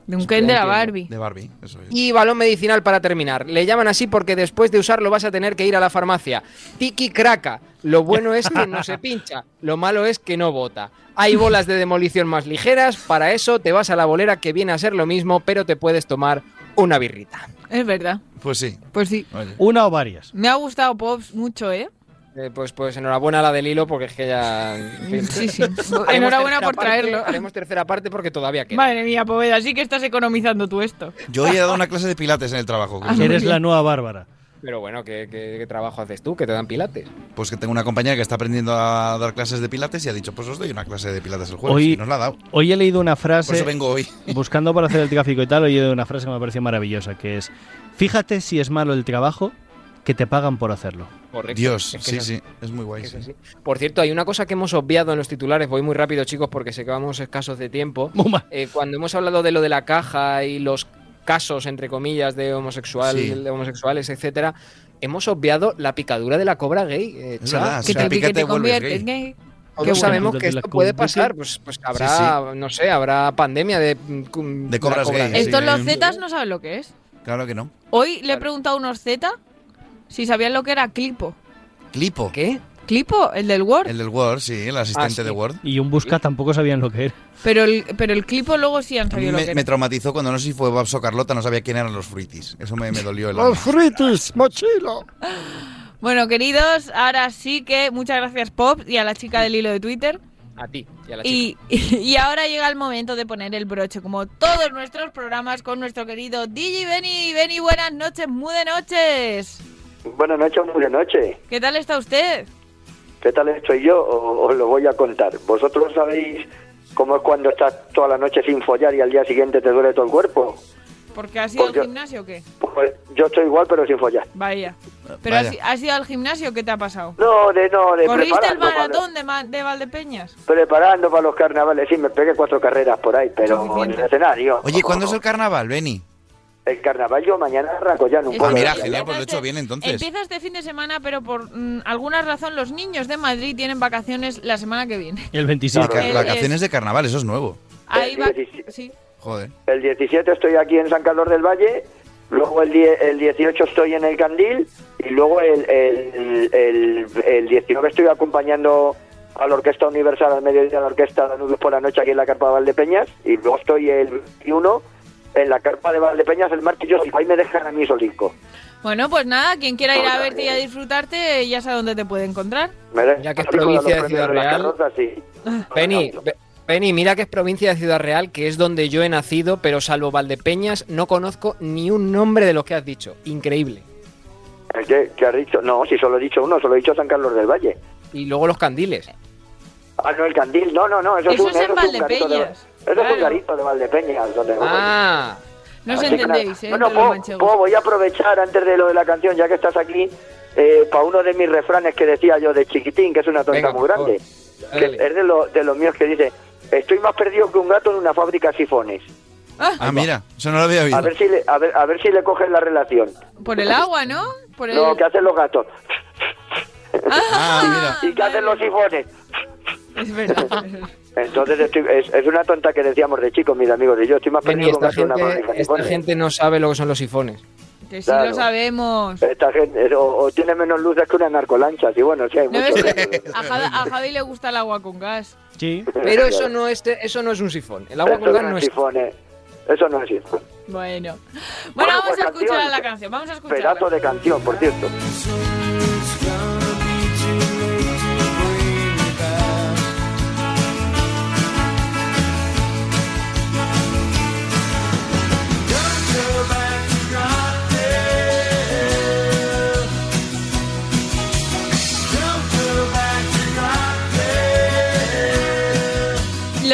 De un Ken de la. Barbie. De Barbie, eso es. Y balón medicinal para terminar. Le llaman así porque después de usarlo vas a tener que ir a la farmacia. Tiki craca. Lo bueno es que no se (laughs) pincha. Lo malo es que no bota. Hay bolas de demolición más ligeras. Para eso te vas a la bolera que viene a ser lo mismo, pero te puedes tomar una birrita. Es verdad. Pues sí. Pues sí. Oye. Una o varias. Me ha gustado Pops mucho, ¿eh? Eh, pues, pues enhorabuena a la del hilo porque es que ya... en (laughs) fin. Sí, sí. (laughs) Haremos Enhorabuena por parte- traerlo. (laughs) Haremos tercera parte porque todavía queda. Madre mía, Poveda, sí que estás economizando tú esto. Yo hoy he dado una clase de pilates en el trabajo. Ah, Eres la nueva Bárbara. Pero bueno, ¿qué, qué, qué trabajo haces tú? Que te dan pilates. Pues que tengo una compañera que está aprendiendo a dar clases de pilates y ha dicho, pues os doy una clase de pilates el jueves. Hoy- y nos la ha dado. Hoy he leído una Por frase, eso vengo hoy. buscando para hacer el tráfico y tal, hoy he leído una frase que me pareció maravillosa, que es, fíjate si es malo el trabajo que te pagan por hacerlo. Correcto. Dios, Es que sí, es sí, es muy guay. Es sí. así. Por cierto, hay una cosa que hemos obviado en los titulares, voy muy rápido chicos porque sé que vamos escasos de tiempo. (laughs) Eh, cuando hemos hablado de lo de la caja y los casos, entre comillas, de, homosexual, Sí. de homosexuales, etcétera, hemos obviado la picadura de la cobra gay. eh, Es Cha. verdad, Que si la te, que te conviertes gay. Todos sabemos que esto puede pasar, pues, pues habrá, no sé, habrá pandemia de, mm, De cobras la cobra gay, sí. Estos los Zetas no saben lo que es. Claro que no. Hoy le he preguntado a unos Z si sabían lo que era Clipo. Clipo. ¿Qué? Clipo, el del Word. El del Word, sí, el asistente sí. de Word. Y un busca tampoco sabían lo que era. Pero el, pero el Clipo luego sí han sabido lo que me, era. me traumatizó cuando no sé si fue Babs o Carlota, no sabía quién eran los fruitis. Eso me, me dolió el alma. fritis, mochila. (laughs) Bueno, queridos, ahora sí que muchas gracias Pop y a la chica del hilo de Twitter. A ti y a la chica. Y, (laughs) y ahora llega el momento de poner el broche, como todos nuestros programas, con nuestro querido DJ Benny. Benny, buenas noches, muy de noches. Buenas noches, muy de noche. ¿Qué tal está usted? ¿Qué tal estoy yo? O- Os lo voy a contar. ¿Vosotros sabéis cómo es cuando estás toda la noche sin follar y al día siguiente te duele todo el cuerpo? ¿Porque has ido Porque- al gimnasio o qué? Pues yo estoy igual, pero sin follar. Vaya. ¿Pero Vaya. has, has ido al gimnasio? ¿Qué te ha pasado? No, de no, de ¿Corriste el maratón de, Ma- de Valdepeñas? preparando para los carnavales. Sí, me pegué cuatro carreras por ahí, pero en el escenario. Oye, ¿cuándo es el carnaval, Beni? El carnaval yo mañana arranco ya en un Ah, pueblo. mira, genial, pues lo he hecho bien entonces. Empieza este fin de semana, pero por mm, alguna razón los niños de Madrid tienen vacaciones la semana que viene. El 27. Ca- El- Vacaciones de carnaval, eso es nuevo. Ahí va. El Sí. Joder. El 17 estoy aquí en San Carlos del Valle, luego el, die- el 18 estoy en el Candil y luego el, el, el, el 19 estoy acompañando a la Orquesta Universal al mediodía, a la Orquesta Danubio por la noche aquí en la Carpa de Valdepeñas y luego estoy el 21 en la carpa de Valdepeñas el martes, yo si ahí me dejan a mí solico. Bueno, pues nada, quien quiera ir a verte y a disfrutarte, ya sabe dónde te puede encontrar. Ya que es provincia de Ciudad Real. sí. Penny, Pe- Penny, mira que es provincia de Ciudad Real, que es donde yo he nacido, pero salvo Valdepeñas, no conozco ni un nombre de los que has dicho. Increíble. ¿El qué? ¿Qué has dicho? No, si solo he dicho uno, solo he dicho San Carlos del Valle. Y luego los candiles. Ah, no, el Candil, no, no, no, eso, Eso un, es en un garito de, Valdepeñas, es claro. un garito de Valdepeñas. Donde Ah, No os entendéis. ¿eh? Bueno, Po. Po, voy a aprovechar antes de lo de la canción, ya que estás aquí, para uno de mis refranes que decía yo de chiquitín, que es una tonta Venga, muy grande. Que es de, lo- de los míos que dice, estoy más perdido que un gato en una fábrica de sifones. Ah, mira, eso no lo había A oído. ver si le, a ver, a ver si le coges la relación. Por el agua, ¿no? Por el... Lo que hacen los gatos. Ah, (laughs) ¿Y qué hacen los sifones? Es verdad. Entonces estoy- es, es una tonta que decíamos de chicos, mis amigos, y yo estoy más perdido esta una gente, de esta sifones. gente no sabe lo que son los sifones. que sí Claro. lo sabemos. Esta gente, o, o tiene menos luces que una narcolancha, y bueno, sí hay ¿No? A, Javi, a Javi le gusta el agua con gas. Sí. Pero eso no es, eso no es un sifón. El agua Eso con gas no es sifón, eh. Eso no es sifón. Bueno. Bueno, Bueno, vamos pues a escuchar canción. la canción. Vamos a escucharla. Pedazo de canción, por cierto.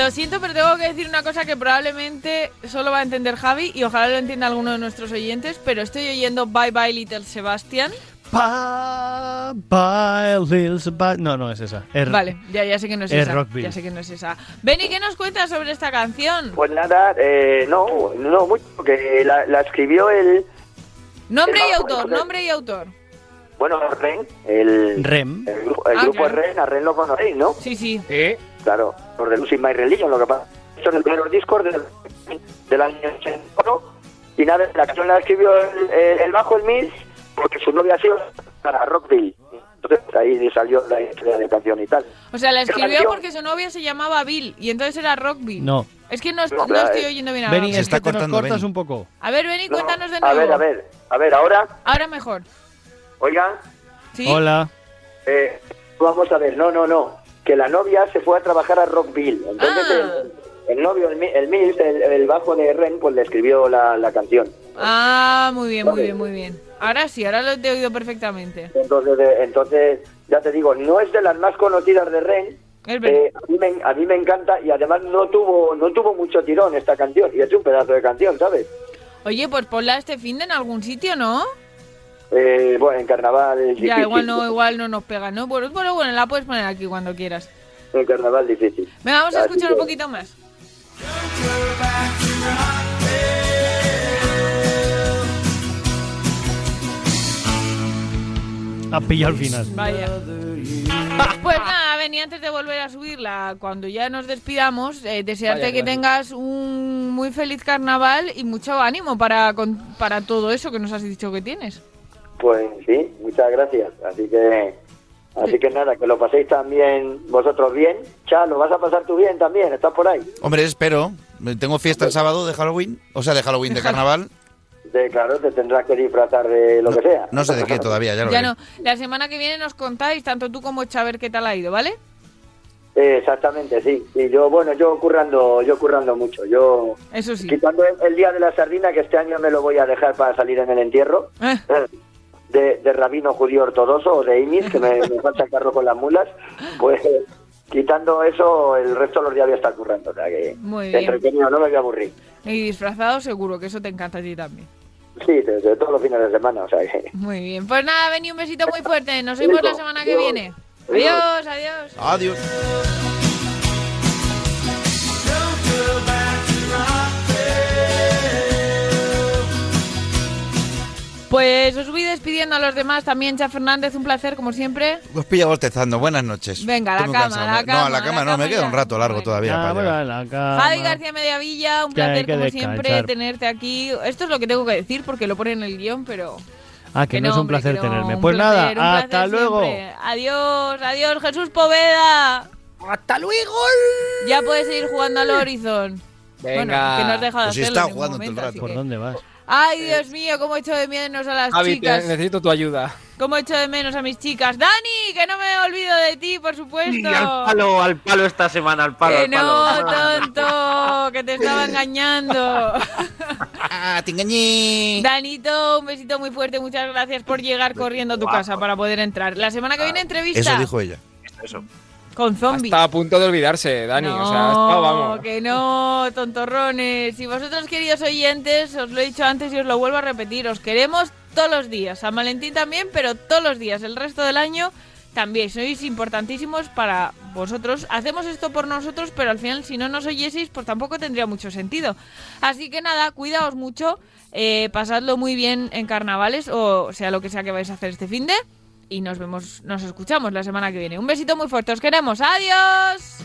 Lo siento, pero tengo que decir una cosa que probablemente solo va a entender Javi y ojalá lo entienda alguno de nuestros oyentes, pero estoy oyendo Bye Bye Little Sebastian. Pa, bye, little Seba- No, no es esa. Es- Vale, ya, ya sé que no es, es esa. Rockville. Ya sé que no es esa. Benny, ¿qué nos cuentas sobre esta canción? Pues nada, eh, no, no mucho, porque la, la escribió el, Nombre y autor, nombre y autor. bueno, Ren, el, Rem. el, gru- el Ah, grupo claro. es Ren, a Ren lo conocéis, ¿no? Sí, sí. ¿Eh? Claro, los de Lucy My Religion, lo que pasa. Son el primer disco del, del año 81 y nada, la canción la escribió el, el- el bajo, el Mills, porque su novia ha sido para Rockville. Entonces ahí salió la historia de canción y tal. O sea, la escribió canción- porque su novia se llamaba Bill y entonces era Rockville. No. Es que no, No, no estoy eh. oyendo bien a Benny, Rockville. es que te nos cortando, cortas Benny. un poco. A ver, Benny, No, cuéntanos de a nuevo. ver, a ver, a ver, ahora, Ahora mejor. oigan, ¿Sí? Hola. eh, vamos a ver, no, no, no, que la novia se fue a trabajar a Rockville. Entonces Ah. el, el novio, el, el Mills, el, el bajo de Ren, pues le escribió la, la canción. Ah, muy bien, muy bien, muy bien. Ahora sí, ahora lo te he oído perfectamente. Entonces, eh, entonces, ya te digo, no es de las más conocidas de Ren. Eh, a, mí me, a mí me encanta y además no tuvo no tuvo mucho tirón esta canción. Y es un pedazo de canción, ¿sabes? Oye, pues ponla este fin de en algún sitio, ¿no? Eh, bueno, en carnaval es Ya, difícil. igual no, igual no nos pega, ¿no? Bueno, bueno, bueno, la puedes poner aquí cuando quieras. En carnaval difícil. Venga, vamos a Así escuchar que- un poquito más. Ha pillado al final. Vaya. (laughs) Pues nada, Beni, antes de volver a subirla, cuando ya nos despidamos, eh, desearte Vaya que tengas un muy feliz carnaval y mucho ánimo para, con- para todo eso que nos has dicho que tienes. Pues sí, muchas gracias. Así que así que nada, que lo paséis también vosotros bien. Cha, lo vas a pasar tú bien también, estás por ahí. Hombre, espero. Tengo fiesta el sábado de Halloween. O sea, de Halloween, de carnaval. De, claro, te tendrás que disfrazar de lo que sea. No sé de qué todavía, ya lo Ya veré. no, la semana que viene nos contáis, tanto tú como Chaver, qué tal ha ido, ¿vale? Eh, exactamente, sí. Y yo, bueno, yo currando, yo currando mucho. Yo Eso sí. quitando el, el día de la sardina, que este año me lo voy a dejar para salir en el entierro, Eh, (laughs) de, de rabino judío ortodoxo o de Imis, que me, me falta el carro con las mulas, pues quitando eso, el resto de los días voy a estar currando. O sea que Muy bien. entretenido, no me voy a aburrir. y disfrazado seguro, que eso te encanta a ti también. Sí, desde todos los fines de semana, o sea que... Muy bien. Pues nada, Beni, un besito muy fuerte. Nos vemos la semana que viene. Adiós, adiós. Adiós. Pues os voy despidiendo a los demás. También, Cha Fernández, un placer, como siempre. Os pilla bostezando. Buenas noches. Venga, a la cama, cansado. a la No, a la cama, la no, me queda ya. un rato largo todavía. Ah, para bueno, llegar. a la cama. Javi García Mediavilla, un Que placer, como siempre, tenerte aquí. Esto es lo que tengo que decir porque lo pone en el guion, pero. Ah, que no, es un hombre, placer tenerme. un Pues placer, nada, hasta luego. siempre. Adiós, adiós, Jesús Poveda. ¡Hasta luego! Ya puedes seguir jugando al Horizon. Venga. Bueno, que no has dejado de Pues hacerlo está jugando todo el rato. ¿Por que- dónde vas? Ay, Dios mío, cómo echo de menos a las Javi, te- chicas. necesito tu ayuda. Cómo echo de menos a mis chicas. Dani, que no me olvido de ti, por supuesto. Y al palo, al palo esta semana, al palo, que al palo. no, tonto, que te estaba (laughs) engañando. Ah, te engañé. Danito, un besito muy fuerte. Muchas gracias por llegar corriendo a tu casa para poder entrar. La semana que viene entrevista Eso dijo ella. Eso. Con zombies. Está a punto de olvidarse, Dani. No, o sea, vamos. que no, tontorrones. Y vosotros, queridos oyentes, os lo he dicho antes y os lo vuelvo a repetir, os queremos todos los días. San Valentín también, pero todos los días. El resto del año también. Sois importantísimos para vosotros. Hacemos esto por nosotros, pero al final, si no nos oyeseis, pues tampoco tendría mucho sentido. Así que nada, cuidaos mucho. eh, pasadlo muy bien en carnavales, o sea lo que sea que vais a hacer este fin de y nos vemos, nos escuchamos la semana que viene. Un besito muy fuerte, os queremos, adiós.